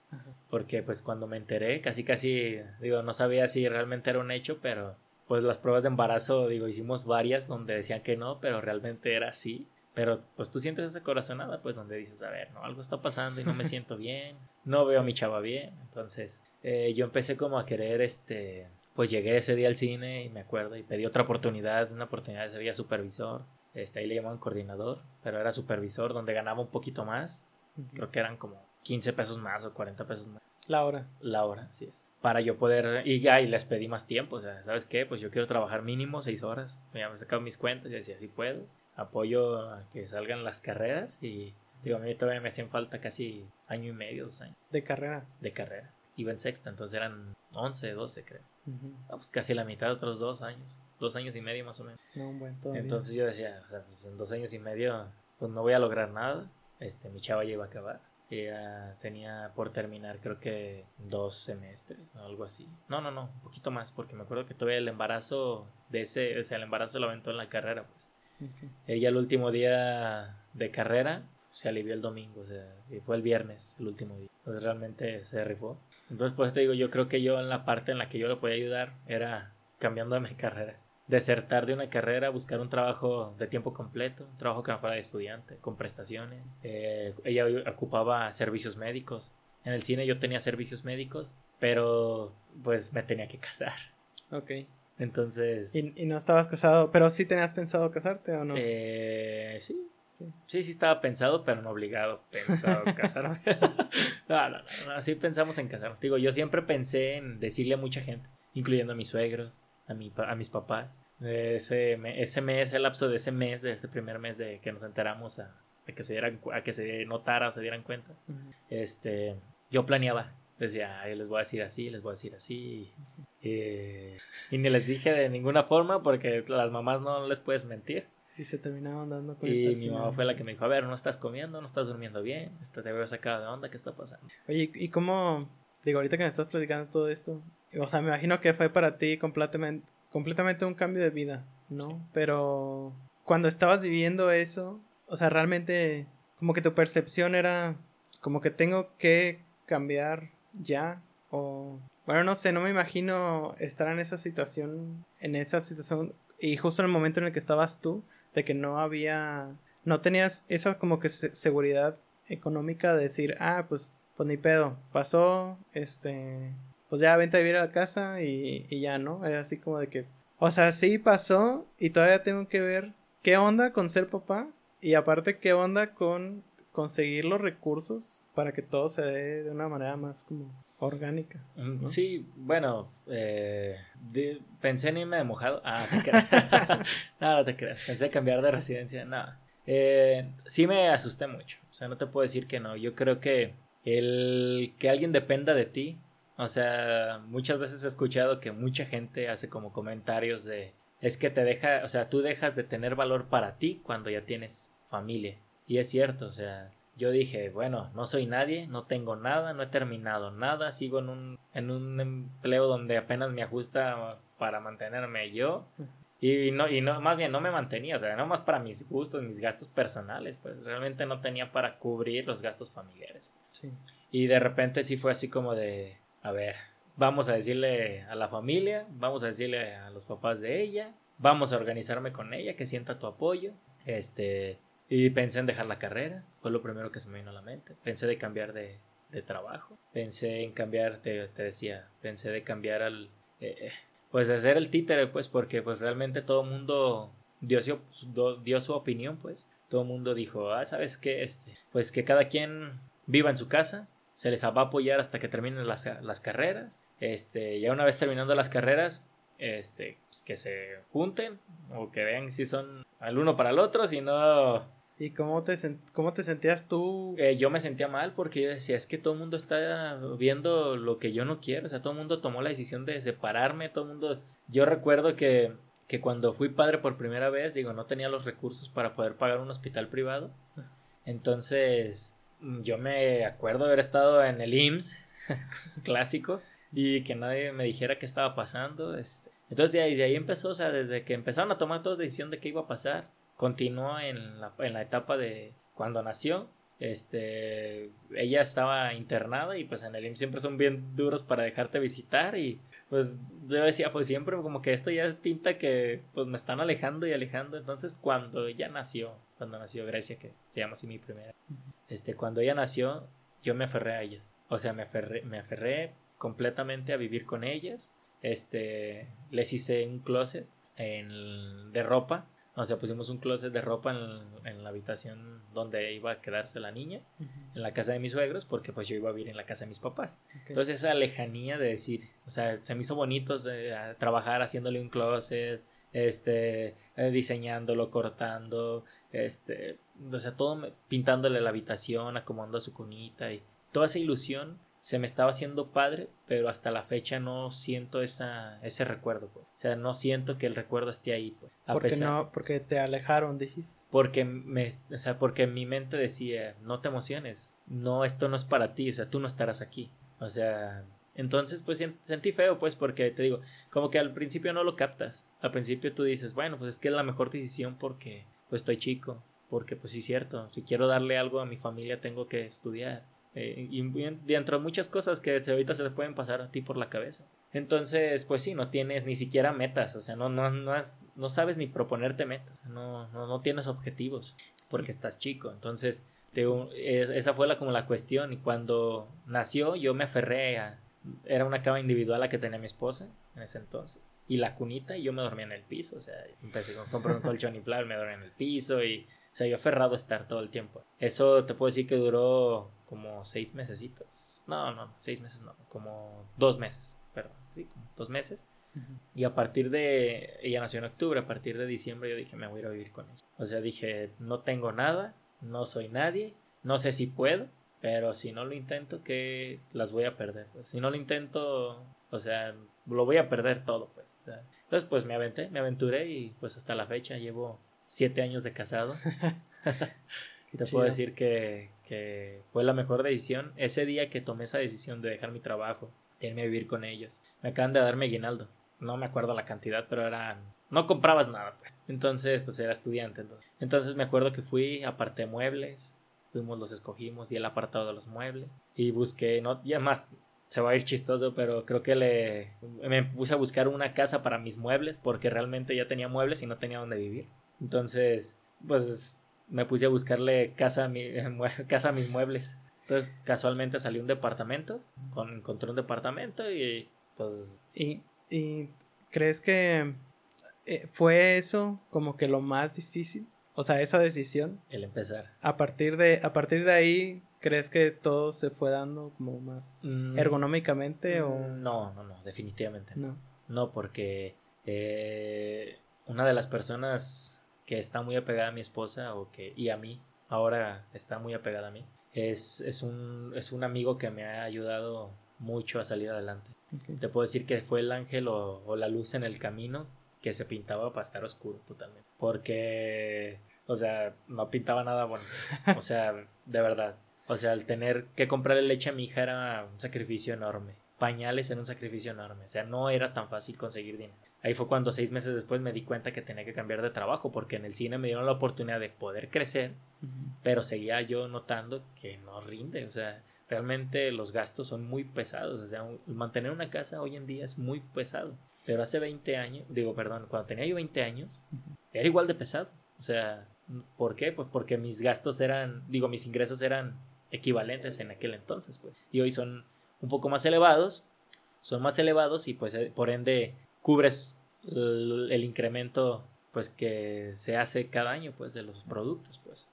porque pues cuando me enteré, casi casi, digo, no sabía si realmente era un hecho, pero pues las pruebas de embarazo, digo, hicimos varias donde decían que no, pero realmente era así. Pero pues tú sientes esa corazonada, pues donde dices, a ver, no, algo está pasando y no me siento bien, no veo a mi chava bien. Entonces eh, yo empecé como a querer, este, pues llegué ese día al cine y me acuerdo y pedí otra oportunidad, una oportunidad de ser ya supervisor. Este, ahí le llamaban coordinador, pero era supervisor donde ganaba un poquito más. Creo que eran como 15 pesos más o 40 pesos más. La hora. La hora, sí es. Para yo poder. Y, y les pedí más tiempo. O sea, ¿sabes qué? Pues yo quiero trabajar mínimo 6 horas. Ya me he sacado mis cuentas y decía, sí puedo. Apoyo a que salgan las carreras y. Digo, a mí todavía me hacían falta casi año y medio, dos años. ¿De carrera? De carrera. Iba en sexta, entonces eran 11, 12, creo. Ah, pues casi la mitad otros dos años, dos años y medio más o menos. No, buen Entonces yo decía, o sea, pues en dos años y medio, pues no voy a lograr nada. Este, mi chava ya iba a acabar. Ella tenía por terminar, creo que dos semestres, ¿no? Algo así. No, no, no, un poquito más, porque me acuerdo que todavía el embarazo de ese, o sea, el embarazo lo aventó en la carrera, pues. Ella el último día de carrera se alivió el domingo, o sea, y fue el viernes, el último día. Entonces realmente se rifó. Entonces, pues te digo, yo creo que yo en la parte en la que yo le podía ayudar era cambiando de mi [laughs] carrera. Desertar de una carrera, buscar un trabajo de tiempo completo, un trabajo que no fuera de estudiante, con prestaciones. Eh, ella ocupaba servicios médicos. En el cine yo tenía servicios médicos, pero pues me tenía que casar. Ok. Entonces... ¿Y, y no estabas casado? ¿Pero sí tenías pensado casarte o no? Eh, sí, Sí. sí, estaba pensado, pero no obligado, pensado casarme. [laughs] [laughs] no, no, no, así pensamos en casarnos. Digo, yo siempre pensé en decirle a mucha gente, incluyendo a mis suegros, a, mi, a mis papás. Ese, ese mes, el lapso de ese mes, de ese primer mes de que nos enteramos a, que se dieran, a que se notara, se dieran cuenta, este, yo planeaba. Decía, Ay, les voy a decir así, les voy a decir así. y ni les dije de ninguna forma porque las mamás no les puedes mentir. Y se terminaban dando cuenta. Y mi mamá fue la que me dijo, a ver, no estás comiendo, no estás durmiendo bien, te veo sacado de onda, ¿qué está pasando? Oye, ¿y cómo, digo, ahorita que me estás platicando todo esto, o sea, me imagino que fue para ti completamente, completamente un cambio de vida, ¿no? Pero cuando estabas viviendo eso, o sea, realmente como que tu percepción era como que tengo que cambiar ya o bueno, no sé, no me imagino estar en esa situación, en esa situación y justo en el momento en el que estabas tú, de que no había, no tenías esa como que seguridad económica de decir, ah, pues, pues ni pedo, pasó, este, pues ya vente a vivir a la casa y, y ya, ¿no? Es así como de que, o sea, sí pasó y todavía tengo que ver qué onda con ser papá y aparte qué onda con conseguir los recursos para que todo se dé de una manera más como orgánica. Sí, bueno, eh, pensé en irme de mojado. Ah, te [laughs] [laughs] no, no te creas. Pensé en cambiar de residencia. No. Eh, sí me asusté mucho. O sea, no te puedo decir que no. Yo creo que el que alguien dependa de ti. O sea, muchas veces he escuchado que mucha gente hace como comentarios de es que te deja, o sea, tú dejas de tener valor para ti cuando ya tienes familia. Y es cierto, o sea, yo dije, bueno, no soy nadie, no tengo nada, no he terminado nada, sigo en un, en un empleo donde apenas me ajusta para mantenerme yo. Y no, y no, más bien no me mantenía, o sea, no más para mis gustos, mis gastos personales, pues realmente no tenía para cubrir los gastos familiares. Sí. Y de repente sí fue así como de, a ver, vamos a decirle a la familia, vamos a decirle a los papás de ella, vamos a organizarme con ella, que sienta tu apoyo. Este, y pensé en dejar la carrera, fue lo primero que se me vino a la mente. Pensé de cambiar de, trabajo, pensé en cambiar, te, te, decía, pensé de cambiar al... Eh, pues de ser el títere, pues porque pues realmente todo el mundo dio su, dio su opinión, pues. Todo el mundo dijo, ah, ¿sabes qué? Este, pues que cada quien viva en su casa, se les va a apoyar hasta que terminen las, las carreras. Este, ya una vez terminando las carreras, este, pues que se junten o que vean si son al uno para el otro, si no... ¿Y cómo te, cómo te sentías tú? Eh, yo me sentía mal porque yo decía, es que todo el mundo está viendo lo que yo no quiero, o sea, todo el mundo tomó la decisión de separarme, todo el mundo... Yo recuerdo que, que cuando fui padre por primera vez, digo, no tenía los recursos para poder pagar un hospital privado, entonces yo me acuerdo haber estado en el IMSS, [laughs] clásico, y que nadie me dijera qué estaba pasando, este, entonces de ahí, de ahí empezó, o sea, desde que empezaron a tomar todos decisión de qué iba a pasar, continuó en la, en la etapa de cuando nació. Este, ella estaba internada y pues en el IMSS siempre son bien duros para dejarte visitar y pues yo decía, pues siempre como que esto ya pinta que pues me están alejando y alejando. Entonces cuando ella nació, cuando nació Grecia, que se llama así mi primera, este, cuando ella nació, yo me aferré a ellas. O sea, me aferré, me aferré completamente a vivir con ellas este, les hice un closet en, de ropa. O sea, pusimos un closet de ropa en, la habitación donde iba a quedarse la niña, en la casa de mis suegros, porque pues yo iba a vivir en la casa de mis papás. Entonces esa lejanía de decir, o sea, se me hizo bonito trabajar haciéndole un closet, este, eh, diseñándolo, cortando, este, o sea, todo pintándole la habitación, acomodando su cunita y toda esa ilusión se me estaba haciendo padre, pero hasta la fecha no siento esa, ese recuerdo, pues. O sea, no siento que el recuerdo esté ahí, pues. A ¿Por no? Porque te alejaron, dijiste. Porque me, o sea, porque mi mente decía, no te emociones, no, esto no es para ti, o sea, tú no estarás aquí. O sea, entonces, pues sentí feo, pues, porque te digo, como que al principio no lo captas. Al principio tú dices, bueno, pues es que es la mejor decisión porque, pues, estoy chico. Porque, pues sí, es cierto, si quiero darle algo a mi familia, tengo que estudiar eh, y dentro de muchas cosas que ahorita se te pueden pasar a ti por la cabeza. Entonces, pues sí, no tienes ni siquiera metas, o sea, no, no, no, no sabes ni proponerte metas, no, no, no tienes objetivos porque estás chico. Entonces, esa fue la, como la cuestión. Y cuando nació, yo me aferré a. Era una cama individual la que tenía mi esposa en ese entonces. Y la cunita, y yo me dormía en el piso. O sea, empecé con comprar un colchón inflable, me dormía en el piso y o sea, yo aferrado a estar todo el tiempo. Eso te puedo decir que duró como seis mesecitos. No, no, seis meses no, como dos meses, perdón, sí, como dos meses. Y a partir de, ella nació en octubre, a partir de diciembre yo dije, me voy a ir a vivir con ella. O sea, dije, no tengo nada, no soy nadie, no sé si puedo, pero si no lo intento, que las voy a perder. Pues, si no lo intento, o sea, lo voy a perder todo, pues. O sea, entonces, pues me aventé, me aventuré y pues hasta la fecha llevo siete años de casado. [laughs] te puedo decir que, que, fue la mejor decisión. Ese día que tomé esa decisión de dejar mi trabajo, de irme a vivir con ellos, me acaban de darme aguinaldo. No me acuerdo la cantidad, pero eran. No comprabas nada, pues. Entonces, pues era estudiante. Entonces, entonces me acuerdo que fui, aparté muebles, fuimos, los escogimos y el apartado de los muebles. Y busqué, no, ya más, se va a ir chistoso, pero creo que le me puse a buscar una casa para mis muebles porque realmente ya tenía muebles y no tenía dónde vivir. Entonces, pues me puse a buscarle casa a, mi, [laughs] casa mis muebles. Entonces, casualmente salió un departamento, con, encontré un departamento y pues... ¿Y, y crees que eh, fue eso como que lo más difícil? O sea, esa decisión. El empezar. A partir de, a partir de ahí, ¿crees que todo se fue dando como más mm, ergonómicamente o...? No, no, no, definitivamente. No. No, porque eh, una de las personas que está muy apegada a mi esposa o que, y a mí, ahora está muy apegada a mí, es, es, un, es un amigo que me ha ayudado mucho a salir adelante. Te puedo decir que fue el ángel o, la luz en el camino que se pintaba para estar oscuro totalmente. Porque, o sea, no pintaba nada bueno. O sea, [laughs] de verdad. O sea, el tener que comprarle leche a mi hija era un sacrificio enorme. Pañales era un sacrificio enorme. O sea, no era tan fácil conseguir dinero. Ahí fue cuando seis meses después me di cuenta que tenía que cambiar de trabajo porque en el cine me dieron la oportunidad de poder crecer, pero seguía yo notando que no rinde. O sea, realmente los gastos son muy pesados. O sea, mantener una casa hoy en día es muy pesado. Pero hace 20 años, digo, perdón, cuando tenía yo 20 años, era igual de pesado. O sea, ¿por qué? Pues porque mis gastos eran, digo, mis ingresos eran equivalentes en aquel entonces, pues. Y hoy son un poco más elevados, son más elevados y pues eh, por ende cubres el, incremento pues que se hace cada año pues de los productos, pues.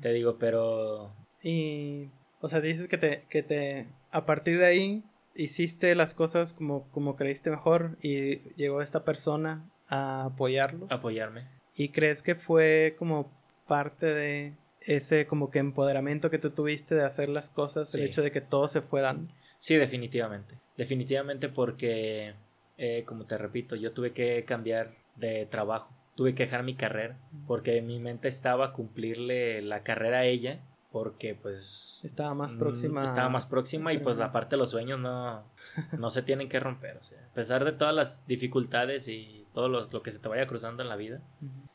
Te digo, pero... Y o sea, dices que te, que te, a partir de ahí, hiciste las cosas como, como creíste mejor y llegó esta persona a apoyarlos. Apoyarme. ¿Y crees que fue como parte de ese como que empoderamiento que tú tuviste de hacer las cosas, el hecho de que todo se fue dando? Sí, definitivamente. Definitivamente porque, eh, como te repito, yo tuve que cambiar de trabajo. Tuve que dejar mi carrera porque mi mente estaba cumplirle la carrera a ella porque pues estaba más mm, próxima estaba más próxima y pues la parte de los sueños no, no se tienen que romper o sea a pesar de todas las dificultades y todo lo, que se te vaya cruzando en la vida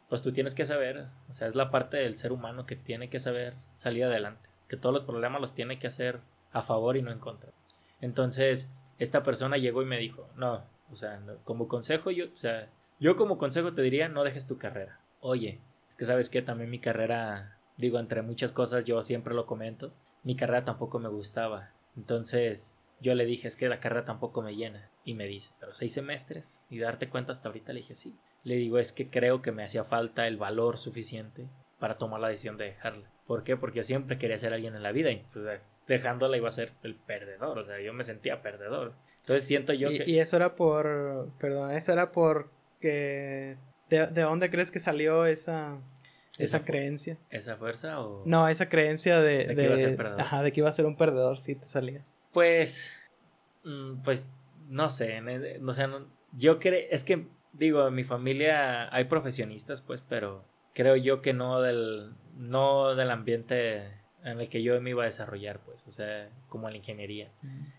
pues tú tienes que saber o sea es la parte del ser humano que tiene que saber salir adelante que todos los problemas los tiene que hacer a favor y no en contra. Entonces esta persona llegó y me dijo no o sea como consejo yo o sea yo como consejo te diría no dejes tu carrera. Oye es que sabes que también mi carrera digo, entre muchas cosas yo siempre lo comento, mi carrera tampoco me gustaba. Entonces yo le dije, es que la carrera tampoco me llena. Y me dice, pero seis semestres y darte cuenta hasta ahorita, le dije, sí. Le digo, es que creo que me hacía falta el valor suficiente para tomar la decisión de dejarla. ¿Por qué? Porque yo siempre quería ser alguien en la vida y pues, dejándola iba a ser el perdedor, o sea, yo me sentía perdedor. Entonces siento yo que... Y eso era por, perdón, eso era por que... ¿De, ¿De dónde crees que salió esa, esa, creencia. ¿Esa fuerza o...? No, esa creencia de... De que iba a ser perdedor. Ajá, de que iba a ser un perdedor si te salías. Pues... Mm, pues... No sé, no sé, yo creo... Es que, digo, en mi familia hay profesionistas, pues, pero creo yo que no del... No del ambiente en el que yo me iba a desarrollar, pues, o sea, como la ingeniería.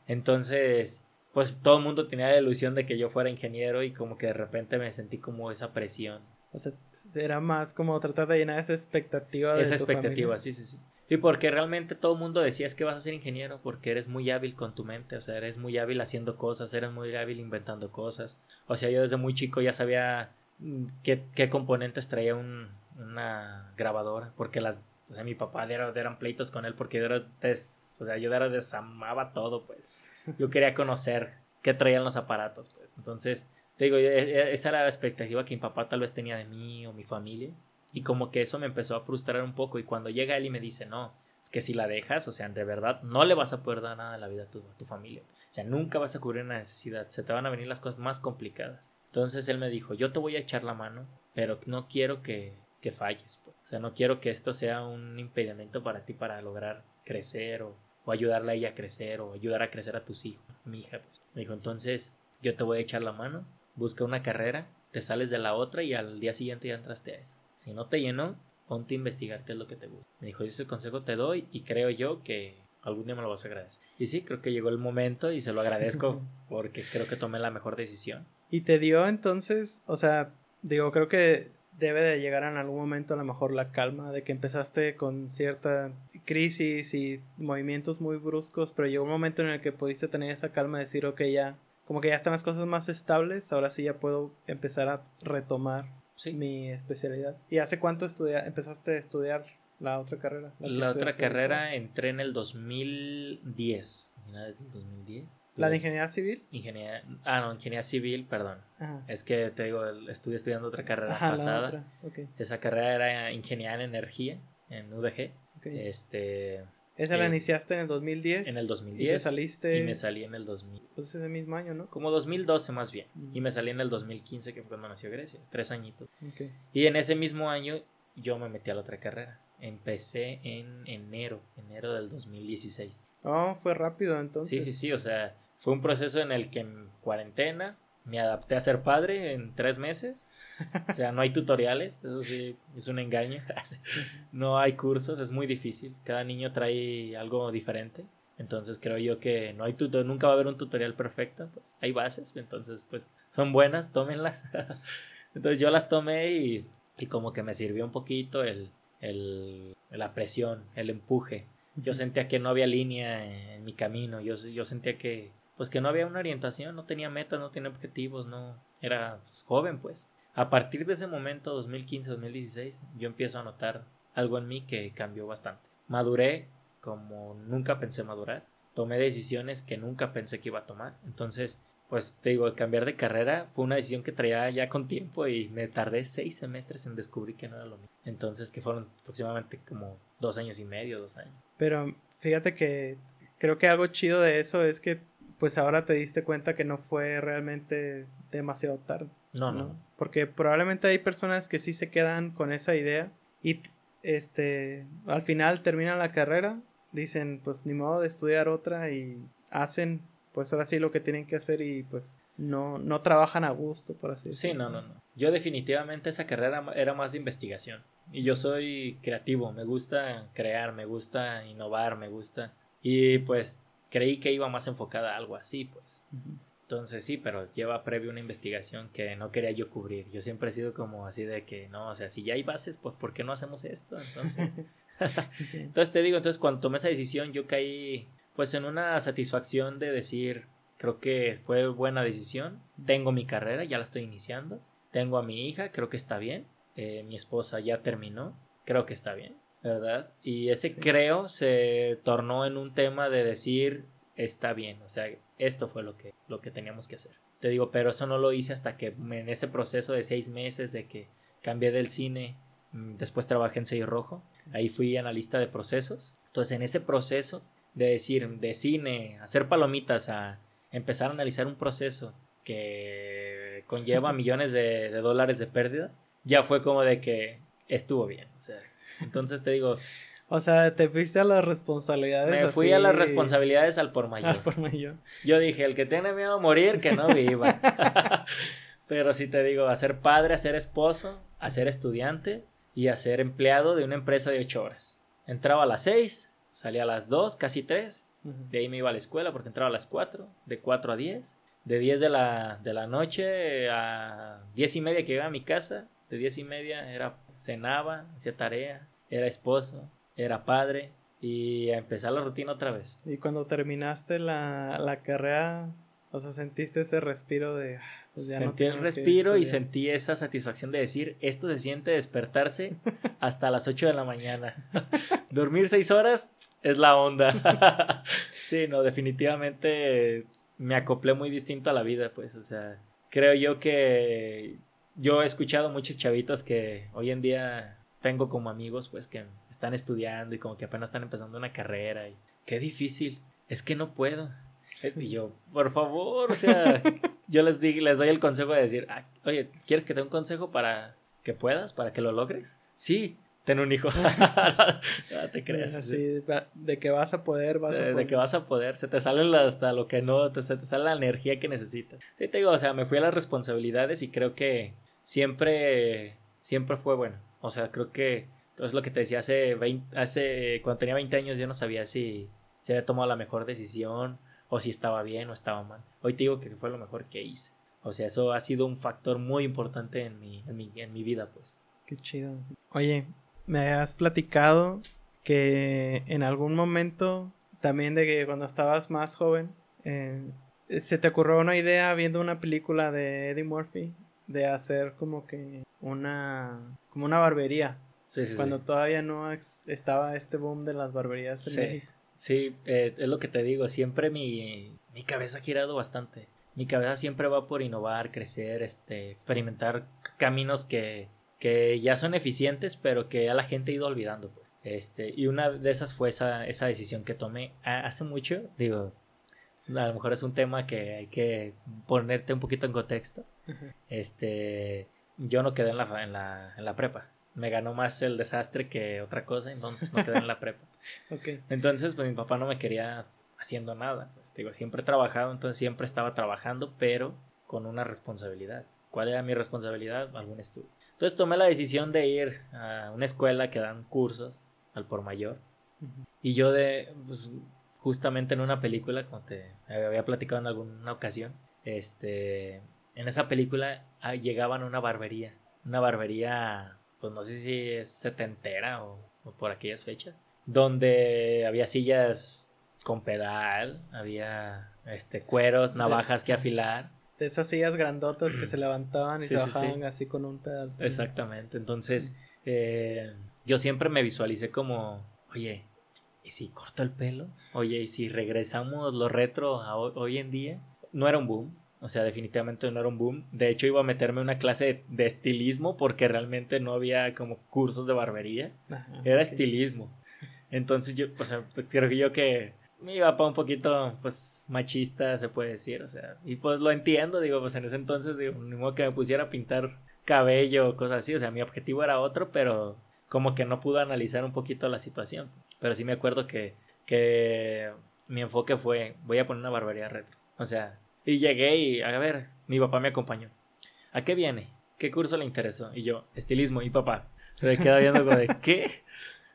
Entonces, pues todo el mundo tenía la ilusión de que yo fuera ingeniero y como que de repente me sentí como esa presión. O sea, era más como tratar de llenar esa expectativa. Esa expectativa, sí, sí, sí. Y porque realmente todo el mundo decía es que vas a ser ingeniero porque eres muy hábil con tu mente, o sea, eres muy hábil haciendo cosas, eres muy hábil inventando cosas. O sea, yo desde muy chico ya sabía mm, qué, qué componentes traía un, una grabadora, porque las, o sea, mi papá era, eran pleitos con él porque yo era des, o sea, yo era desamaba todo, pues. Yo quería conocer qué traían los aparatos, pues. Entonces, te digo, e, e, esa era la expectativa que mi papá tal vez tenía de mí o mi familia. Y como que eso me empezó a frustrar un poco. Y cuando llega él y me dice, no, es que si la dejas, o sea, de verdad, no le vas a poder dar nada a la vida a tu, a tu familia. O sea, nunca vas a cubrir una necesidad. Se te van a venir las cosas más complicadas. Entonces él me dijo, yo te voy a echar la mano, pero no quiero que, que falles. Pues. O sea, no quiero que esto sea un impedimento para ti para lograr crecer o, o ayudarle a ella a crecer o ayudar a crecer a tus hijos, mi hija. Pues. Me dijo, entonces yo te voy a echar la mano, busca una carrera, te sales de la otra y al día siguiente ya entraste a esa. Si no te llenó, ponte a investigar qué es lo que te gusta. Me dijo, yo ese consejo te doy y creo yo que algún día me lo vas a agradecer. Y sí, creo que llegó el momento y se lo agradezco [laughs] porque creo que tomé la mejor decisión. ¿Y te dio entonces, o sea, digo, creo que debe de llegar en algún momento a lo mejor la calma de que empezaste con cierta crisis y movimientos muy bruscos, pero llegó un momento en el que pudiste tener esa calma de decir, ok, ya como que ya están las cosas más estables, ahora sí ya puedo empezar a retomar mi especialidad. ¿Y hace cuánto estudia, empezaste a estudiar la otra carrera? La, otra carrera entré en el 2010. Desde el 2010. ¿La de ingeniería civil? Ingeniería, ah, no, ingeniería civil, perdón. Es que te digo, estuve estudiando otra carrera pasada. Esa carrera era ingeniería en energía en UDG. Este, ¿Esa la eh, iniciaste en el 2010? En el 2010. ¿Y te saliste? Y me salí en el 2000. Pues ese mismo año, ¿no? Como 2012 más bien. Y me salí en el 2015, que fue cuando nació Grecia. Tres añitos. Y en ese mismo año yo me metí a la otra carrera. Empecé en enero, enero del 2016. Oh, fue rápido entonces. Sí, sí, sí. O sea, fue un proceso en el que en cuarentena me adapté a ser padre en tres meses. O sea, no hay tutoriales, eso sí, es un engaño. [laughs] no hay cursos, es muy difícil. Cada niño trae algo diferente. Entonces creo yo que no hay tutorial, nunca va a haber un tutorial perfecto. Pues hay bases, entonces pues son buenas, tómenlas. [laughs] entonces yo las tomé y, y, como que me sirvió un poquito el, el, la presión, el empuje. Yo sentía que no había línea en mi camino, yo, yo sentía que pues que no había una orientación, no tenía metas, no tenía objetivos, no era pues, joven pues. A partir de ese momento, 2015-2016, yo empiezo a notar algo en mí que cambió bastante. Maduré como nunca pensé madurar. Tomé decisiones que nunca pensé que iba a tomar. Entonces, pues te digo, cambiar de carrera fue una decisión que traía ya con tiempo y me tardé seis semestres en descubrir que no era lo mismo. Entonces, que fueron aproximadamente como dos años y medio, dos años. Pero fíjate que creo que algo chido de eso es que pues ahora te diste cuenta que no fue realmente demasiado tarde. No, no, Porque probablemente hay personas que sí se quedan con esa idea y este al final terminan la carrera, dicen pues ni modo de estudiar otra y hacen pues ahora sí lo que tienen que hacer y pues no, no trabajan a gusto, por así decirlo. Sí, no, no, no. Yo definitivamente esa carrera era más de investigación. Y yo soy creativo, me gusta crear, me gusta innovar, me gusta. Y pues creí que iba más enfocada a algo así, pues. Entonces sí, pero lleva previo una investigación que no quería yo cubrir. Yo siempre he sido como así de que, no, o sea, si ya hay bases, pues ¿por qué no hacemos esto? Entonces, [laughs] [laughs] entonces te digo, entonces cuando tomé esa decisión yo caí pues en una satisfacción de decir, creo que fue buena decisión, tengo mi carrera, ya la estoy iniciando, tengo a mi hija, creo que está bien, eh, mi esposa ya terminó, creo que está bien. ¿Verdad? Y ese creo se tornó en un tema de decir, está bien, o sea, esto fue lo que, lo que teníamos que hacer. Te digo, pero eso no lo hice hasta que en ese proceso de seis meses de que cambié del cine, mm, después trabajé en Sello Rojo, ahí fui analista de procesos. Entonces, en ese proceso de decir, de cine, hacer palomitas, a empezar a analizar un proceso que conlleva [laughs] millones de, de dólares de pérdida, ya fue como de que estuvo bien, o sea, entonces te digo. O sea, te fuiste a las responsabilidades. Me fui a las responsabilidades al por mayor. Al por mayor. Yo dije, el que tiene miedo a morir, que no viva. [laughs] Pero sí te digo, a ser padre, a ser esposo, a ser estudiante y a ser empleado de una empresa de ocho horas. Entraba a las seis, salía a las dos, casi tres. De ahí me iba a la escuela porque entraba a las cuatro, de cuatro a diez. De diez de la, de la noche a diez y media que iba a mi casa. De diez y media era cenaba, hacía tarea, era esposo, era padre y a empezar la rutina otra vez. Y cuando terminaste la, la carrera, o sea, sentiste ese respiro de... Ah, pues sentí el respiro y sentí esa satisfacción de decir, esto se siente despertarse [laughs] hasta las 8 de la mañana. [laughs] Dormir 6 horas es la onda. [laughs] sí, no, definitivamente me acoplé muy distinto a la vida, pues, o sea, creo yo que yo he escuchado muchos chavitos que hoy en día tengo como amigos, pues que están estudiando y como que apenas están empezando una carrera. Y qué difícil, es que no puedo. Y yo, por favor, o sea, [laughs] yo les, digo, les doy el consejo de decir, ah, oye, ¿quieres que te dé un consejo para que puedas, para que lo logres? Sí, ten un hijo. [laughs] [laughs] no te creas. Así, de que vas a poder, vas de, a poder. De que vas a poder, se te sale hasta lo que no, te, se te sale la energía que necesitas. Sí, te digo, o sea, me fui a las responsabilidades y creo que siempre, siempre fue bueno. O sea, creo que, es lo que te decía, hace, 20, hace cuando tenía 20 años yo no sabía si, si había tomado la mejor decisión o si estaba bien o estaba mal. Hoy te digo que fue lo mejor que hice. O sea, eso ha sido un factor muy importante en mi, en mi, en mi vida, pues. Qué chido. Oye, me has platicado que en algún momento, también de que cuando estabas más joven, eh, se te ocurrió una idea viendo una película de Eddie Murphy de hacer como que una como una barbería. Sí, sí, Cuando todavía no estaba este boom de las barberías en México. Sí, eh, es lo que te digo, siempre mi, mi cabeza ha girado bastante. Mi cabeza siempre va por innovar, crecer, este, experimentar caminos que, que ya son eficientes, pero que a la gente ha ido olvidando. Pues. Este, y una de esas fue esa, esa decisión que tomé hace mucho. Digo, a lo mejor es un tema que hay que ponerte un poquito en contexto. Este, yo no quedé en la, en la, en la prepa. Me ganó más el desastre que otra cosa, entonces no quedé en la prepa. [laughs] Entonces, pues mi papá no me quería haciendo nada. Pues digo, siempre he trabajado, entonces siempre estaba trabajando, pero con una responsabilidad. ¿Cuál era mi responsabilidad? Algún estudio. Entonces tomé la decisión de ir a una escuela que dan cursos al por mayor. Y yo de, pues, justamente en una película, como te había platicado en alguna ocasión, este, en esa película ah, llegaban a una barbería, una barbería, pues no sé si es setentera o, por aquellas fechas, donde había sillas con pedal, había este cueros, navajas que afilar. De esas sillas grandotas que se levantaban y se bajaban así con un pedal. Exactamente. Entonces, eh, yo siempre me visualicé como, oye, ¿y si corto el pelo? Oye, ¿y si regresamos lo retro a hoy en día? No era un boom, o sea, definitivamente no era un boom. De hecho, iba a meterme una clase de, estilismo porque realmente no había como cursos de barbería. era estilismo. Entonces yo, o sea, pues creo que yo que mi papá un poquito, pues, machista, se puede decir, o sea, y pues lo entiendo, digo, pues en ese entonces, digo, ni modo que me pusiera a pintar cabello o cosas así, o sea, mi objetivo era otro, pero como que no pude analizar un poquito la situación. Pero sí me acuerdo que, que mi enfoque fue, voy a poner una barbería retro. O sea, y llegué y, a ver, mi papá me acompañó. ¿A qué viene? ¿Qué curso le interesó? Y yo, estilismo, y papá. Se me queda viendo como de, [laughs] ¿qué?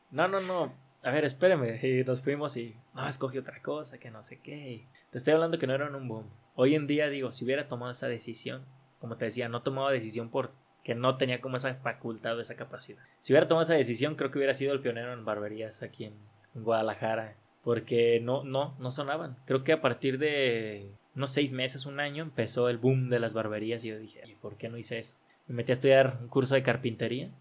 No, no, no. A ver, espéreme. Y nos fuimos y, no, escogí otra cosa, que no sé qué. Te estoy hablando que no era un boom. Hoy en día, digo, si hubiera tomado esa decisión, como te decía, no tomaba decisión por que no tenía como esa facultad o esa capacidad. Si hubiera tomado esa decisión, creo que hubiera sido el pionero en barberías aquí en, Guadalajara, porque no, no, no sonaban. Creo que a partir de unos seis meses, un año, empezó el boom de las barberías y yo dije, ¿por qué no hice eso? Me metí a estudiar un curso de carpintería.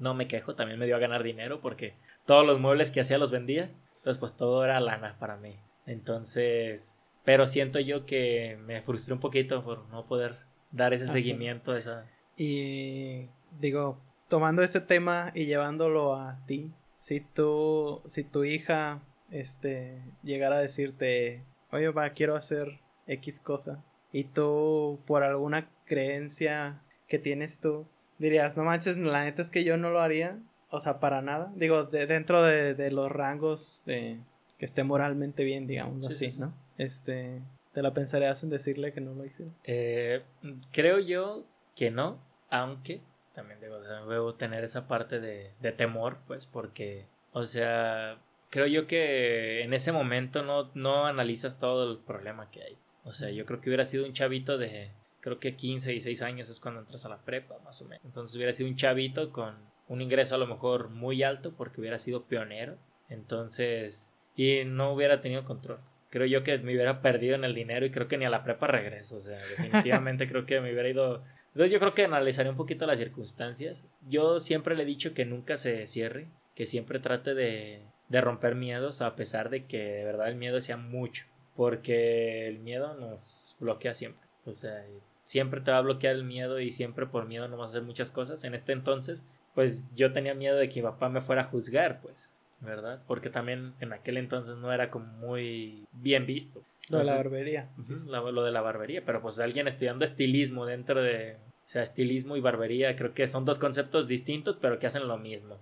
No me quejo, también me dio a ganar dinero porque todos los muebles que hacía los vendía. Entonces, pues todo era lana para mí. Entonces, pero siento yo que me frustré un poquito por no poder dar ese seguimiento a esa, y digo, tomando este tema y llevándolo a ti, si tú, si tu hija, este, llegara a decirte, oye, va, quiero hacer X cosa, y tú, por alguna creencia que tienes tú, dirías, no manches, la neta es que yo no lo haría, o sea, para nada, digo, de, dentro de, los rangos de que esté moralmente bien, digamos así, ¿no? Este, ¿te la pensarías en decirle que no lo hicieron? Eh, creo yo que no, aunque también debo, tener esa parte de, temor, pues, porque, o sea, creo yo que en ese momento no, no analizas todo el problema que hay. O sea, yo creo que hubiera sido un chavito de, creo que 15 y 6 años es cuando entras a la prepa, más o menos. Entonces hubiera sido un chavito con un ingreso a lo mejor muy alto porque hubiera sido pionero. Entonces, y no hubiera tenido control. Creo yo que me hubiera perdido en el dinero y creo que ni a la prepa regreso. O sea, [laughs] definitivamente creo que me hubiera ido entonces yo creo que analizaré un poquito las circunstancias. Yo siempre le he dicho que nunca se cierre, que siempre trate de, de romper miedos a pesar de que de verdad el miedo sea mucho, porque el miedo nos bloquea siempre. O sea, siempre te va a bloquear el miedo y siempre por miedo no vas a hacer muchas cosas. En este entonces, pues yo tenía miedo de que mi papá me fuera a juzgar, pues, ¿verdad? Porque también en aquel entonces no era como muy bien visto. Lo de la barbería. lo de la barbería, pero pues alguien estudiando estilismo dentro de... O sea, estilismo y barbería creo que son dos conceptos distintos, pero que hacen lo mismo.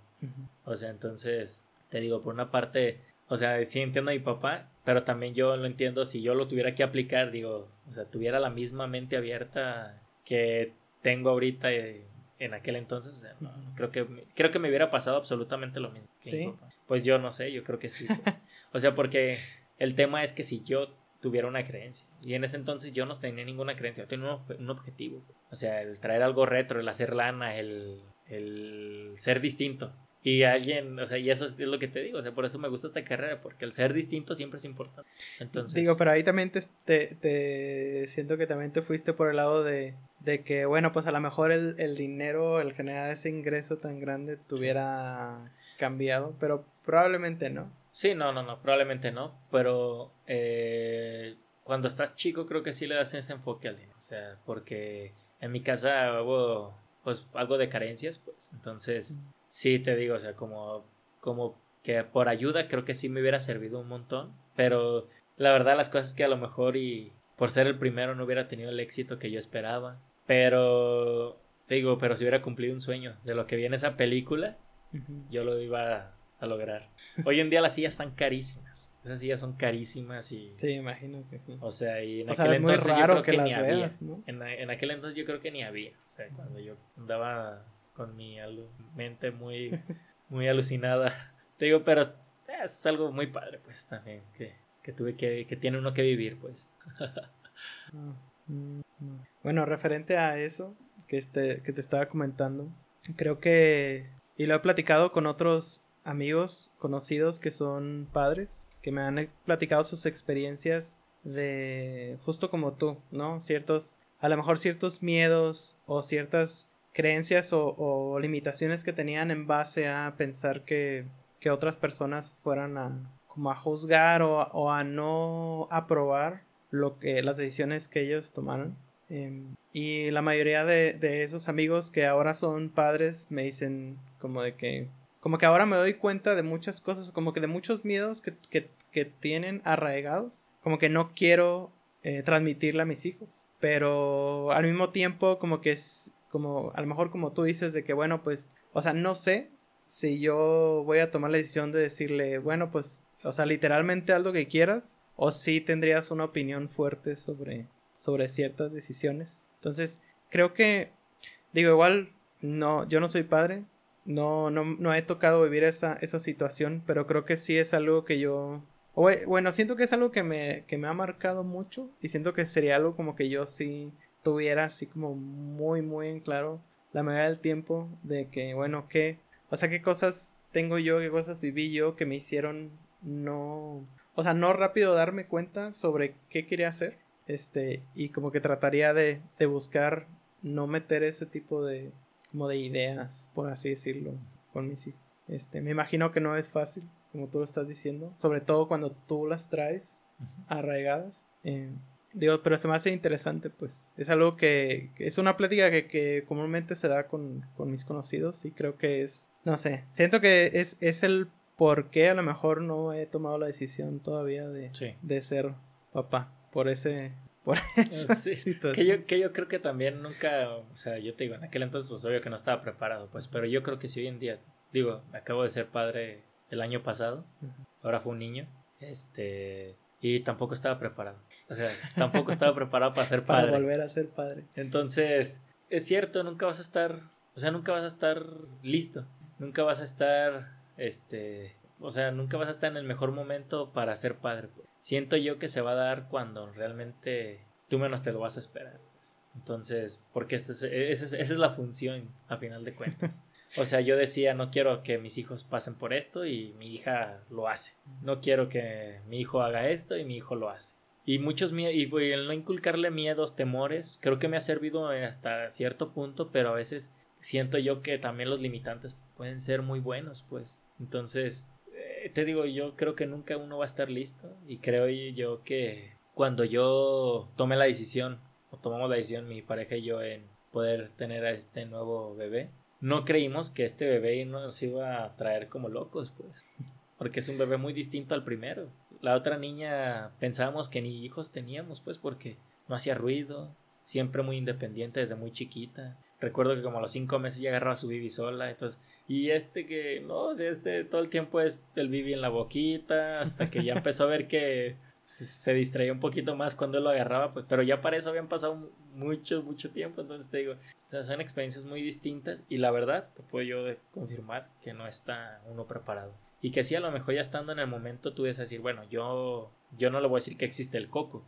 O sea, entonces, te digo, por una parte, o sea, sí entiendo a mi papá, pero también yo lo entiendo si yo lo tuviera que aplicar, digo, o sea, tuviera la misma mente abierta que tengo ahorita en aquel entonces, o sea, no, creo que creo que me hubiera pasado absolutamente lo mismo. Sí. Pues yo no sé, yo creo que sí. Pues. o sea, porque el tema es que si yo tuviera una creencia. Y en ese entonces yo no tenía ninguna creencia, yo tenía un, objetivo. O sea, el traer algo retro, el hacer lana, el, el ser distinto. Y alguien, o sea, y eso es lo que te digo, o sea, por eso me gusta esta carrera, porque el ser distinto siempre es importante. Entonces... Digo, pero ahí también te, te, siento que también te fuiste por el lado de, de que, bueno, pues a lo mejor el, el dinero, el generar ese ingreso tan grande tuviera cambiado, pero probablemente no. Sí, no, no, no, probablemente no, pero eh, cuando estás chico creo que sí le das ese enfoque al dinero, o sea, porque en mi casa hubo pues algo de carencias, pues, entonces sí te digo, o sea, como, como que por ayuda creo que sí me hubiera servido un montón, pero la verdad las cosas que a lo mejor y por ser el primero no hubiera tenido el éxito que yo esperaba, pero te digo, pero si hubiera cumplido un sueño de lo que viene esa película, yo lo iba a lograr. Hoy en día las sillas están carísimas. Esas sillas son carísimas y... Sí, imagino que sí. O sea, y en aquel entonces yo creo que, ni había. En, aquel entonces yo creo que ni había. O sea, cuando yo andaba con mi mente muy, muy alucinada. [laughs] Te digo, pero es algo muy padre, pues, también, que, que tuve que, que tiene uno que vivir, pues. [laughs] Bueno, referente a eso que, este, que te estaba comentando, creo que, y lo he platicado con otros amigos conocidos que son padres, que me han platicado sus experiencias de justo como tú, ¿no? Ciertos, a lo mejor ciertos miedos o ciertas creencias o, limitaciones que tenían en base a pensar que, que otras personas fueran a como a juzgar o, a no aprobar lo que las decisiones que ellos tomaron. Em, y la mayoría de, de, esos amigos que ahora son padres me dicen como de que como que ahora me doy cuenta de muchas cosas, como que de muchos miedos que, que, tienen arraigados, como que no quiero eh, transmitirle a mis hijos, pero al mismo tiempo como que es, como, a lo mejor como tú dices de que bueno, pues, o sea, no sé si yo voy a tomar la decisión de decirle, bueno, pues, o sea, literalmente algo que quieras, o si tendrías una opinión fuerte sobre, sobre ciertas decisiones. Entonces, creo que, digo, igual, no, yo no soy padre, no, no, no he tocado vivir esa, esa situación, pero creo que sí es algo que yo... Bueno, siento que es algo que me, que me ha marcado mucho y siento que sería algo como que yo sí tuviera así como muy, muy en claro la mayoría del tiempo de que, bueno, qué, o sea, qué cosas tengo yo, qué cosas viví yo que me hicieron no, o sea, no rápido darme cuenta sobre qué quería hacer, este, y como que trataría de, de buscar no meter ese tipo de, como de ideas, por así decirlo, con mis hijos. Este, me imagino que no es fácil, como tú lo estás diciendo, sobre todo cuando tú las traes arraigadas. Eh, digo, pero se me hace interesante, pues. Es algo que, es una plática que, que comúnmente se da con, con, mis conocidos y creo que es, no sé, siento que es, es el por qué a lo mejor no he tomado la decisión todavía de, de ser papá, por ese, por [laughs] Que yo, que yo creo que también nunca, o sea, yo te digo, en aquel entonces pues obvio que no estaba preparado, pues, pero yo creo que si hoy en día, digo, acabo de ser padre el año pasado, ahora fue un niño, este, y tampoco estaba preparado, o sea, tampoco estaba preparado para ser [laughs] padre. Para volver a ser padre. Entonces, es cierto, nunca vas a estar, o sea, nunca vas a estar listo, nunca vas a estar, este, o sea, nunca vas a estar en el mejor momento para ser padre. Pues. Siento yo que se va a dar cuando realmente tú menos te lo vas a esperar. Pues. Entonces, porque esa es, la función a final de cuentas. O sea, yo decía, no quiero que mis hijos pasen por esto y mi hija lo hace. No quiero que mi hijo haga esto y mi hijo lo hace. Y muchos y el no inculcarle miedos, temores, creo que me ha servido hasta cierto punto, pero a veces siento yo que también los limitantes pueden ser muy buenos, pues. Entonces, te digo, yo creo que nunca uno va a estar listo y creo yo que cuando yo tome la decisión o tomamos la decisión mi pareja y yo en poder tener a este nuevo bebé, no creímos que este bebé nos iba a traer como locos, pues, porque es un bebé muy distinto al primero. La otra niña pensábamos que ni hijos teníamos, pues, porque no hacía ruido, siempre muy independiente desde muy chiquita. Recuerdo que como a los cinco meses ya agarraba su bibi sola, entonces, y este que, no, o este todo el tiempo es el bibi en la boquita, hasta que ya empezó a ver que se, distraía un poquito más cuando él lo agarraba, pues, pero ya para eso habían pasado mucho, mucho tiempo, entonces te digo, son experiencias muy distintas y la verdad, te puedo yo confirmar que no está uno preparado. Y que sí, a lo mejor ya estando en el momento tú debes decir, bueno, yo, yo no le voy a decir que existe el coco,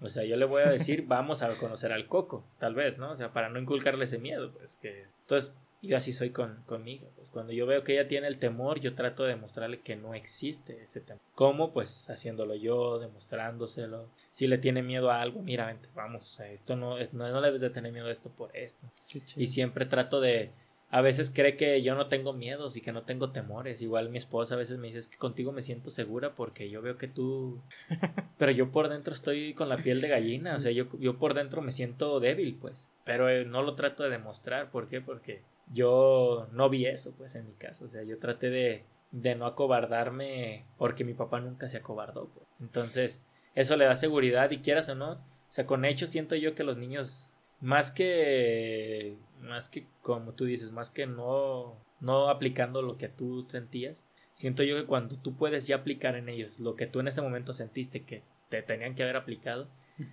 o sea, yo le voy a decir, vamos a conocer al coco, tal vez, ¿no? O sea, para no inculcarle ese miedo, pues que... Entonces, Y yo así soy con, con mi hija. Pues cuando yo veo que ella tiene el temor, yo trato de demostrarle que no existe ese temor. ¿Cómo? Pues haciéndolo yo, demostrándoselo. Si le tiene miedo a algo, mira, vente, vamos, esto no, no, no debes de tener miedo a esto por esto. Y siempre trato de, a veces cree que yo no tengo miedos y que no tengo temores. Igual mi esposa a veces me dice es que contigo me siento segura porque yo veo que tú... [laughs] Pero yo por dentro estoy con la piel de gallina, o sea, yo, yo por dentro me siento débil, pues. Pero eh, no lo trato de demostrar, ¿por qué? Porque yo no vi eso, pues, en mi caso. O sea, yo traté de, de no acobardarme porque mi papá nunca se acobardó. Pues. Entonces, eso le da seguridad y quieras o no, o sea, con hecho siento yo que los niños más que más que como tú dices, más que no no aplicando lo que tú sentías, siento yo que cuando tú puedes ya aplicar en ellos lo que tú en ese momento sentiste que te tenían que haber aplicado,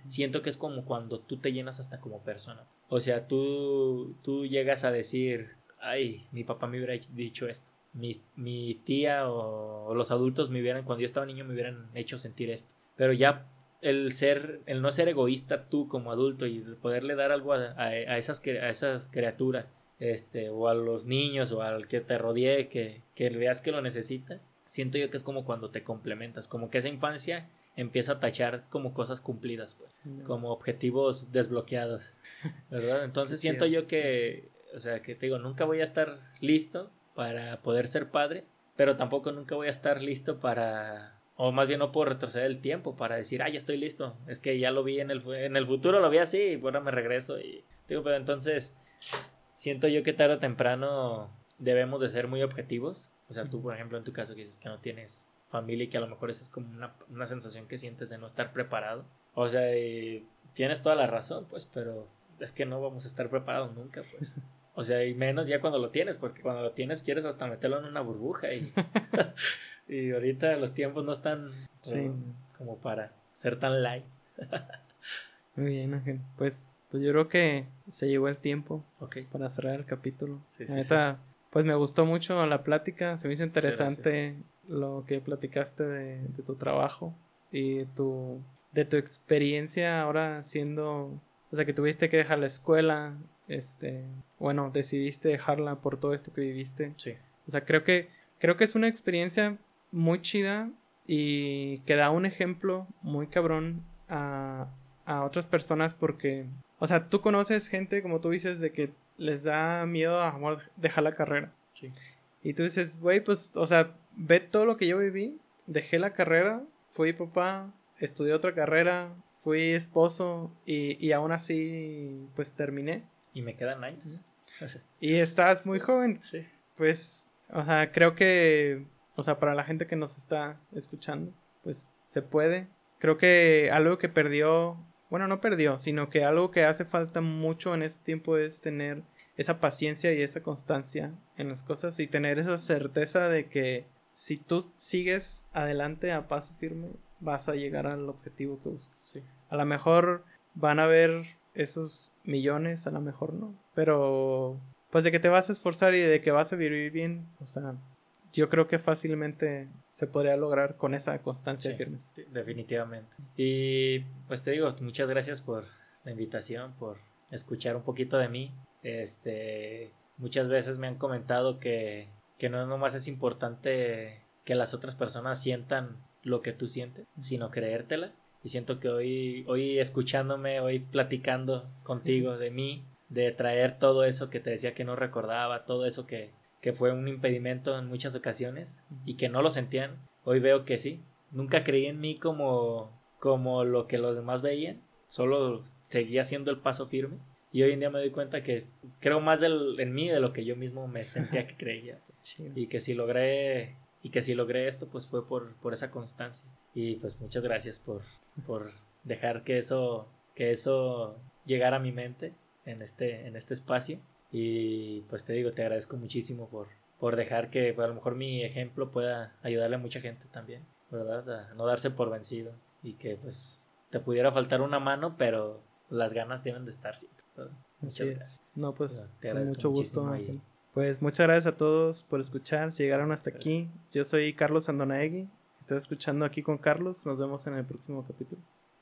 siento que es como cuando tú te llenas hasta como persona. O sea, tú tú llegas a decir, "Ay, mi papá me hubiera dicho esto." Mi, mi tía o, o los adultos me hubieran, cuando yo estaba niño, me hubieran hecho sentir esto. Pero ya el ser, el no ser egoísta tú como adulto y poderle dar algo a, a, esas, a esas criaturas, este, o a los niños o al que te rodee, que, que veas que lo necesita, siento yo que es como cuando te complementas, como que esa infancia empieza a tachar como cosas cumplidas, pues, como objetivos desbloqueados, ¿verdad? [laughs] Entonces siento yo que, o sea, que te digo, nunca voy a estar listo para poder ser padre, pero tampoco nunca voy a estar listo para o más bien no puedo retroceder el tiempo para decir, ah, ya estoy listo. Es que ya lo vi en el, en el futuro, lo vi así, y ahora me regreso. Y digo, pero entonces siento yo que tarde o temprano debemos de ser muy objetivos. O sea, tú, por ejemplo, en tu caso que dices que no tienes familia y que a lo mejor esa es como una, una sensación que sientes de no estar preparado. O sea, tienes toda la razón, pues, pero es que no vamos a estar preparados nunca, pues. [laughs] O sea, y menos ya cuando lo tienes, porque cuando lo tienes quieres hasta meterlo en una burbuja y [laughs] [laughs] Y ahorita los tiempos no están como, para ser tan light. Muy bien, Ángel. Pues, pues yo creo que se llegó el tiempo para cerrar el capítulo. Sí, sí, Pues me gustó mucho la plática, se me hizo interesante lo que platicaste de, tu trabajo y tu, de tu experiencia ahora siendo, o sea, que tuviste que dejar la escuela, este, bueno, decidiste dejarla por todo esto que viviste. Sí. O sea, creo que, creo que es una experiencia muy chida y que da un ejemplo muy cabrón a, a otras personas porque, o sea, tú conoces gente, como tú dices, de que les da miedo a dejar la carrera. Sí. Y tú dices, güey, pues, o sea, ve todo lo que yo viví, dejé la carrera, fui papá, estudié otra carrera, fui esposo y, y aún así, pues terminé. Y me quedan años. y estás muy joven. Sí. Pues, o sea, creo que o sea, para la gente que nos está escuchando, pues se puede. Creo que algo que perdió, bueno, no perdió, sino que algo que hace falta mucho en este tiempo es tener esa paciencia y esa constancia en las cosas y tener esa certeza de que si tú sigues adelante a paso firme, vas a llegar al objetivo que buscas. Sí. A lo mejor van a ver esos millones, a lo mejor no, pero pues de que te vas a esforzar y de que vas a vivir bien, o sea, yo creo que fácilmente se podría lograr con esa constancia firme. definitivamente. Y pues te digo, muchas gracias por la invitación, por escuchar un poquito de mí. Este, muchas veces me han comentado que, que no nomás es importante que las otras personas sientan lo que tú sientes, sino creértela. Y siento que hoy, hoy escuchándome, hoy platicando contigo de mí, de traer todo eso que te decía que no recordaba, todo eso que, que fue un impedimento en muchas ocasiones y que no lo sentían. Hoy veo que sí. Nunca creí en mí como, como lo que los demás veían. Solo seguía haciendo el paso firme. Y hoy en día me doy cuenta que creo más en mí de lo que yo mismo me sentía que creía. y que si logré y que si logré esto pues fue por, por esa constancia. Y pues muchas gracias por, por dejar que eso que eso llegara a mi mente en este en este espacio y pues te digo, te agradezco muchísimo por, por dejar que pues, a lo mejor mi ejemplo pueda ayudarle a mucha gente también, ¿verdad? A no darse por vencido y que pues te pudiera faltar una mano, pero las ganas deben de estar siempre. Muchas gracias. No, pues te agradezco mucho gusto. Pues muchas gracias a todos por escuchar. Si llegaron hasta aquí, yo soy Carlos Andonaegui. Estás escuchando aquí con Carlos. Nos vemos en el próximo capítulo.